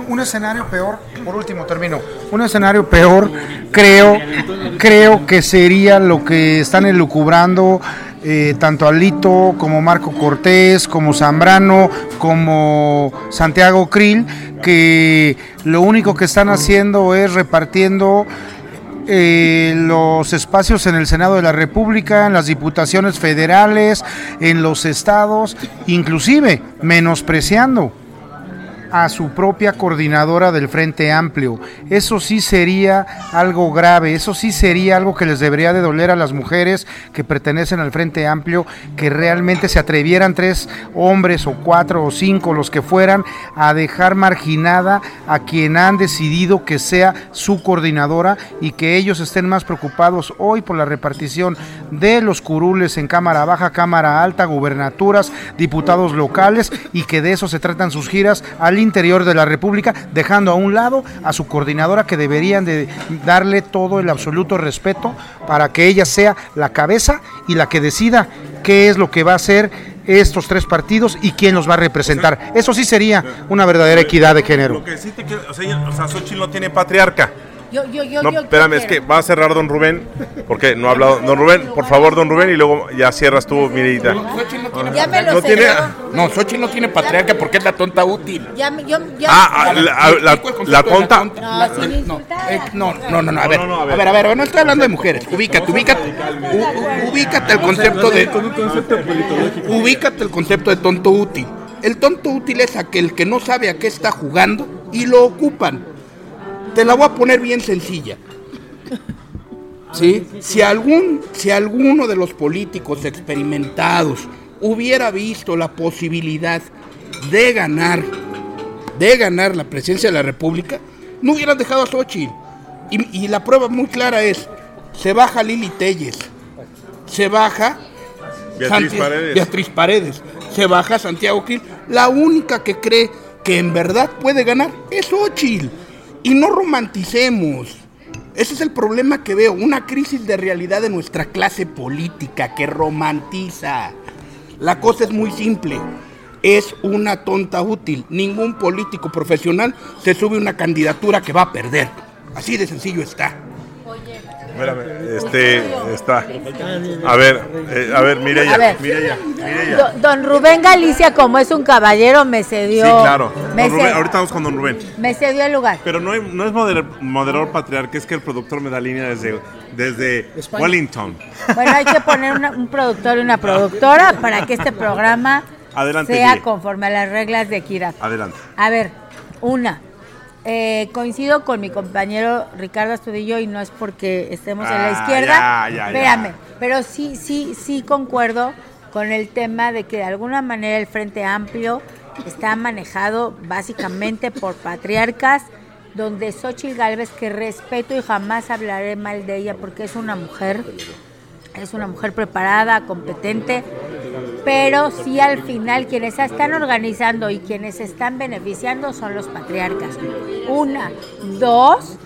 Un, escenario peor, por último termino, un escenario peor creo, creo que sería lo que están elucubrando eh, tanto Alito como Marco Cortés, como Zambrano, como Santiago Krill, que lo único que están haciendo es repartiendo eh, los espacios en el Senado de la República, en las diputaciones federales, en los estados, inclusive menospreciando a su propia coordinadora del Frente Amplio. Eso sí sería algo grave, eso sí sería algo que les debería de doler a las mujeres que pertenecen al Frente Amplio, que realmente se atrevieran tres hombres o cuatro o cinco, los que fueran, a dejar marginada a quien han decidido que sea su coordinadora y que ellos estén más preocupados hoy por la repartición de los curules en Cámara Baja, Cámara Alta, gubernaturas, diputados locales y que de eso se tratan sus giras al interior de la República, dejando a un lado a su coordinadora que deberían de darle todo el absoluto respeto para que ella sea la cabeza y la que decida qué es lo que va a hacer estos tres partidos y quién los va a representar. Eso sí sería una verdadera equidad de género. Lo que sí te quiero, o sea, o sea, Xochitl no tiene patriarca. Yo, yo, yo, No, yo espérame, es que va a cerrar don Rubén, porque no ha hablado. Don Rubén, por favor, don Rubén, y luego ya cierras tú, Mirita. Xochitl no tiene Ya me lo No tiene-. No, Xochitl no tiene patriarca porque es la tonta útil. Ya, me- yo, ya Ah, ah, la, tonta. de No, la- sin no, insultar. eh, no, no, no, no, a ver, No, no, no, a a ver. a ver, no estoy hablando de mujeres. Ubícate, ubícate, u- ubícate el concepto de, ubícate el concepto de tonto útil. El tonto útil es aquel que no sabe a qué está jugando y lo ocupan. Te la voy a poner bien sencilla. ¿Sí? Si, algún, si alguno de los políticos experimentados hubiera visto la posibilidad de ganar, de ganar la presidencia de la República, no hubieran dejado a Xochitl. Y, y la prueba muy clara es, se baja Lili Telles, se baja Beatriz Santi- Paredes. Beatriz Paredes, se baja Santiago Krill. La única que cree que en verdad puede ganar es Xochitl. Y no romanticemos. Ese es el problema que veo, una crisis de realidad de nuestra clase política que romantiza. La cosa es muy simple. Es una tonta útil. Ningún político profesional se sube a una candidatura que va a perder. Así de sencillo está. Espérame, este, está. A ver, eh, a ver, Mireya, A ver. Mireya, Mireya. Do- Don Rubén Galicia, como es un caballero, me cedió. Sí, claro. Me, Rubén, ahorita vamos con don Rubén. me cedió el lugar. Pero no, hay- no es moder- moderador patriarca, es que el productor me da línea desde, desde Wellington. Bueno, hay que poner una- un productor y una productora para que este programa Adelante, sea Mire. conforme a las reglas de equidad. Adelante. A ver, una. Eh, coincido con mi compañero Ricardo Astudillo y no es porque estemos en la Ah, izquierda. ya, ya, Espérame, ya. pero sí, sí, sí concuerdo con el tema de que de alguna manera el Frente Amplio está manejado básicamente por patriarcas, donde Xochitl Galvez, que respeto y jamás hablaré mal de ella porque es una mujer, es una mujer preparada, competente, pero sí al final quienes están organizando y quienes están beneficiando son los patriarcas. Una, dos,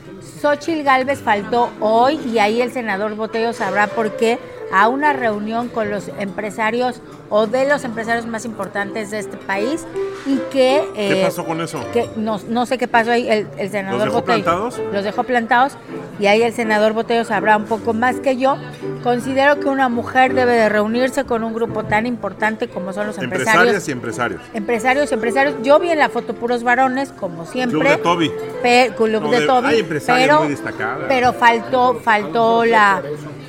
Xochitl Galvez faltó hoy y ahí el senador Botello sabrá por qué a una reunión con los empresarios o de los empresarios más importantes de este país y que... ¿Qué eh, pasó con eso? que no, no sé qué pasó ahí, el, el senador dejó Botello. plantados? Los dejó plantados y ahí el senador Botello sabrá un poco más que yo. Considero que una mujer debe de reunirse con un grupo tan importante como son los empresarios. Empresarias y empresarios. Empresarios, empresarios. Yo vi en la foto puros varones, como siempre. Club de Toby. Pe- Club No, de de- Toby. hay empresarias pero, muy destacadas. Pero faltó, faltó la,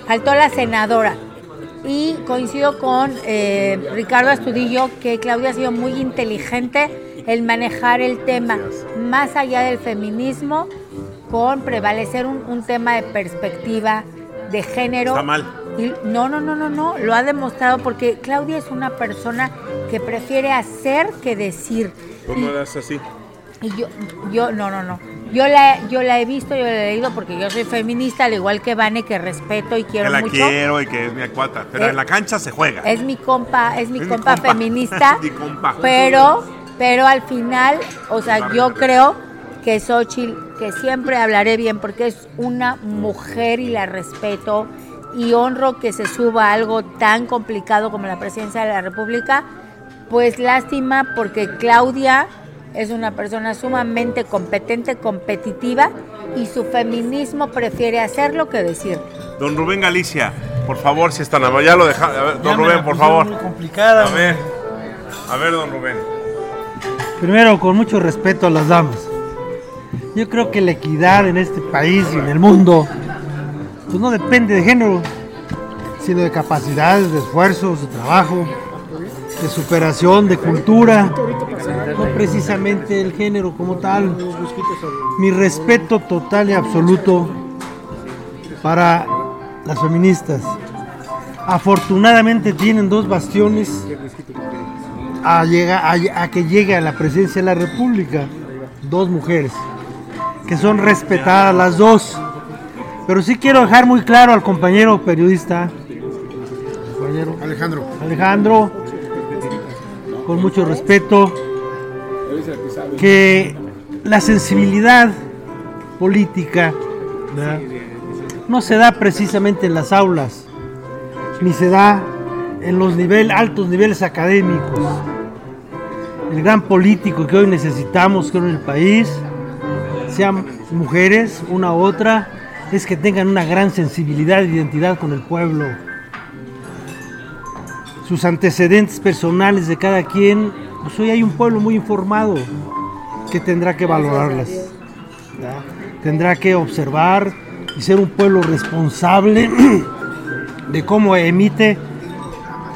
faltó la senadora. Y coincido con eh, Ricardo Astudillo que Claudia ha sido muy inteligente el manejar el tema más allá del feminismo con prevalecer un, un tema de perspectiva de género. Está mal. Y no, no, no, no, no, lo ha demostrado porque Claudia es una persona que prefiere hacer que decir. Tú no eras así. Y yo, yo, no, no, no. Yo la, yo la he visto, yo la he leído porque yo soy feminista, al igual que Vane, que respeto y quiero Que la mucho. quiero y que es mi acuata. Pero Eh, en la cancha se juega. Es mi compa, es mi Es mi compa compa. feminista. [LAUGHS] Mi compa. Pero, pero al final, o sea, yo creo que Xochitl, que siempre hablaré bien porque es una mujer y la respeto y honro que se suba a algo tan complicado como la presidencia de la República, pues lástima porque Claudia es una persona sumamente competente, competitiva y su feminismo prefiere hacerlo que decir. Don Rubén Galicia, por favor, si están. Ya lo deja. a ver, don Rubén, por favor. muy complicada. A ver. A ver, don Rubén. Primero, con mucho respeto a las damas. Yo creo que la equidad en este país y en el mundo, pues no depende de género, sino de capacidades, de esfuerzos, de trabajo. De superación, de cultura, no precisamente el género como tal. Mi respeto total y absoluto para las feministas. Afortunadamente tienen dos bastiones a, llega- a- a que llegue a la presidencia de la República, dos mujeres, que son respetadas las dos. Pero sí quiero dejar muy claro al compañero periodista, compañero Alejandro. Alejandro, con mucho respeto, que la sensibilidad política no se da precisamente en las aulas, ni se da en los nivel, altos niveles académicos. El gran político que hoy necesitamos creo, en el país, sean mujeres, una u otra, es que tengan una gran sensibilidad e identidad con el pueblo sus antecedentes personales de cada quien, pues hoy hay un pueblo muy informado que tendrá que valorarlas, tendrá que observar y ser un pueblo responsable [CLEARS THROAT] de cómo emite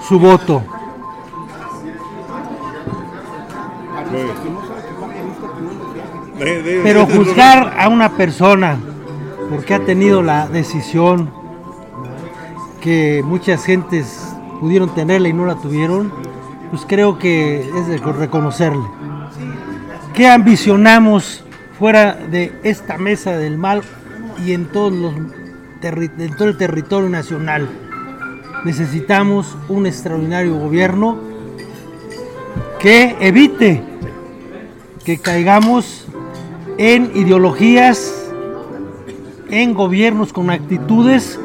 su voto. Pero juzgar a una persona porque ha tenido la decisión que muchas gentes pudieron tenerla y no la tuvieron, pues creo que es de reconocerle. ¿Qué ambicionamos fuera de esta mesa del mal y en, todos los en todo el territorio nacional? Necesitamos un extraordinario gobierno que evite que caigamos en ideologías, en gobiernos con actitudes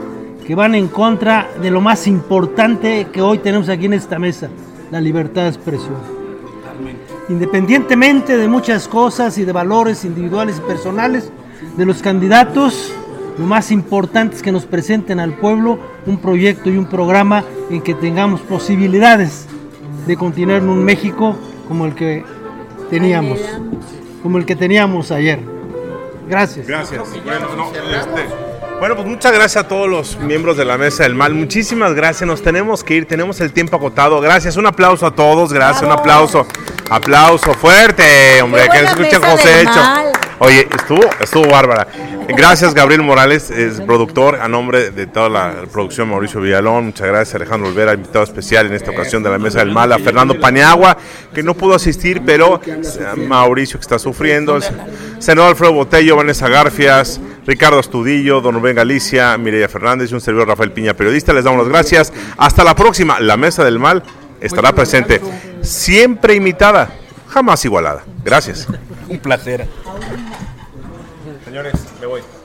que van en contra de lo más importante que hoy tenemos aquí en esta mesa, la libertad de expresión. Independientemente de muchas cosas y de valores individuales y personales de los candidatos, lo más importante es que nos presenten al pueblo un proyecto y un programa en que tengamos posibilidades de continuar en un México como el que teníamos, como el que teníamos ayer. Gracias. Gracias. Bueno, no, este, bueno, pues muchas gracias a todos los miembros de la Mesa del Mal. Muchísimas gracias. Nos tenemos que ir, tenemos el tiempo agotado. Gracias. Un aplauso a todos. Gracias. Un aplauso. Aplauso fuerte, hombre. Que Mesa José Hecho. Mal. Oye, estuvo, estuvo bárbara. Gracias, Gabriel Morales, es productor, a nombre de toda la producción Mauricio Villalón. Muchas gracias, Alejandro Olvera, invitado especial en esta ocasión de la Mesa del Mal, a Fernando Paniagua, que no pudo asistir, pero a Mauricio que está sufriendo, senador Alfredo Botello, Vanessa Garfias, Ricardo Astudillo, Don Rubén Galicia, Mireya Fernández y un servidor Rafael Piña, periodista. Les damos las gracias. Hasta la próxima. La Mesa del Mal estará presente, siempre imitada, jamás igualada. Gracias. Un placer. Señores, me voy.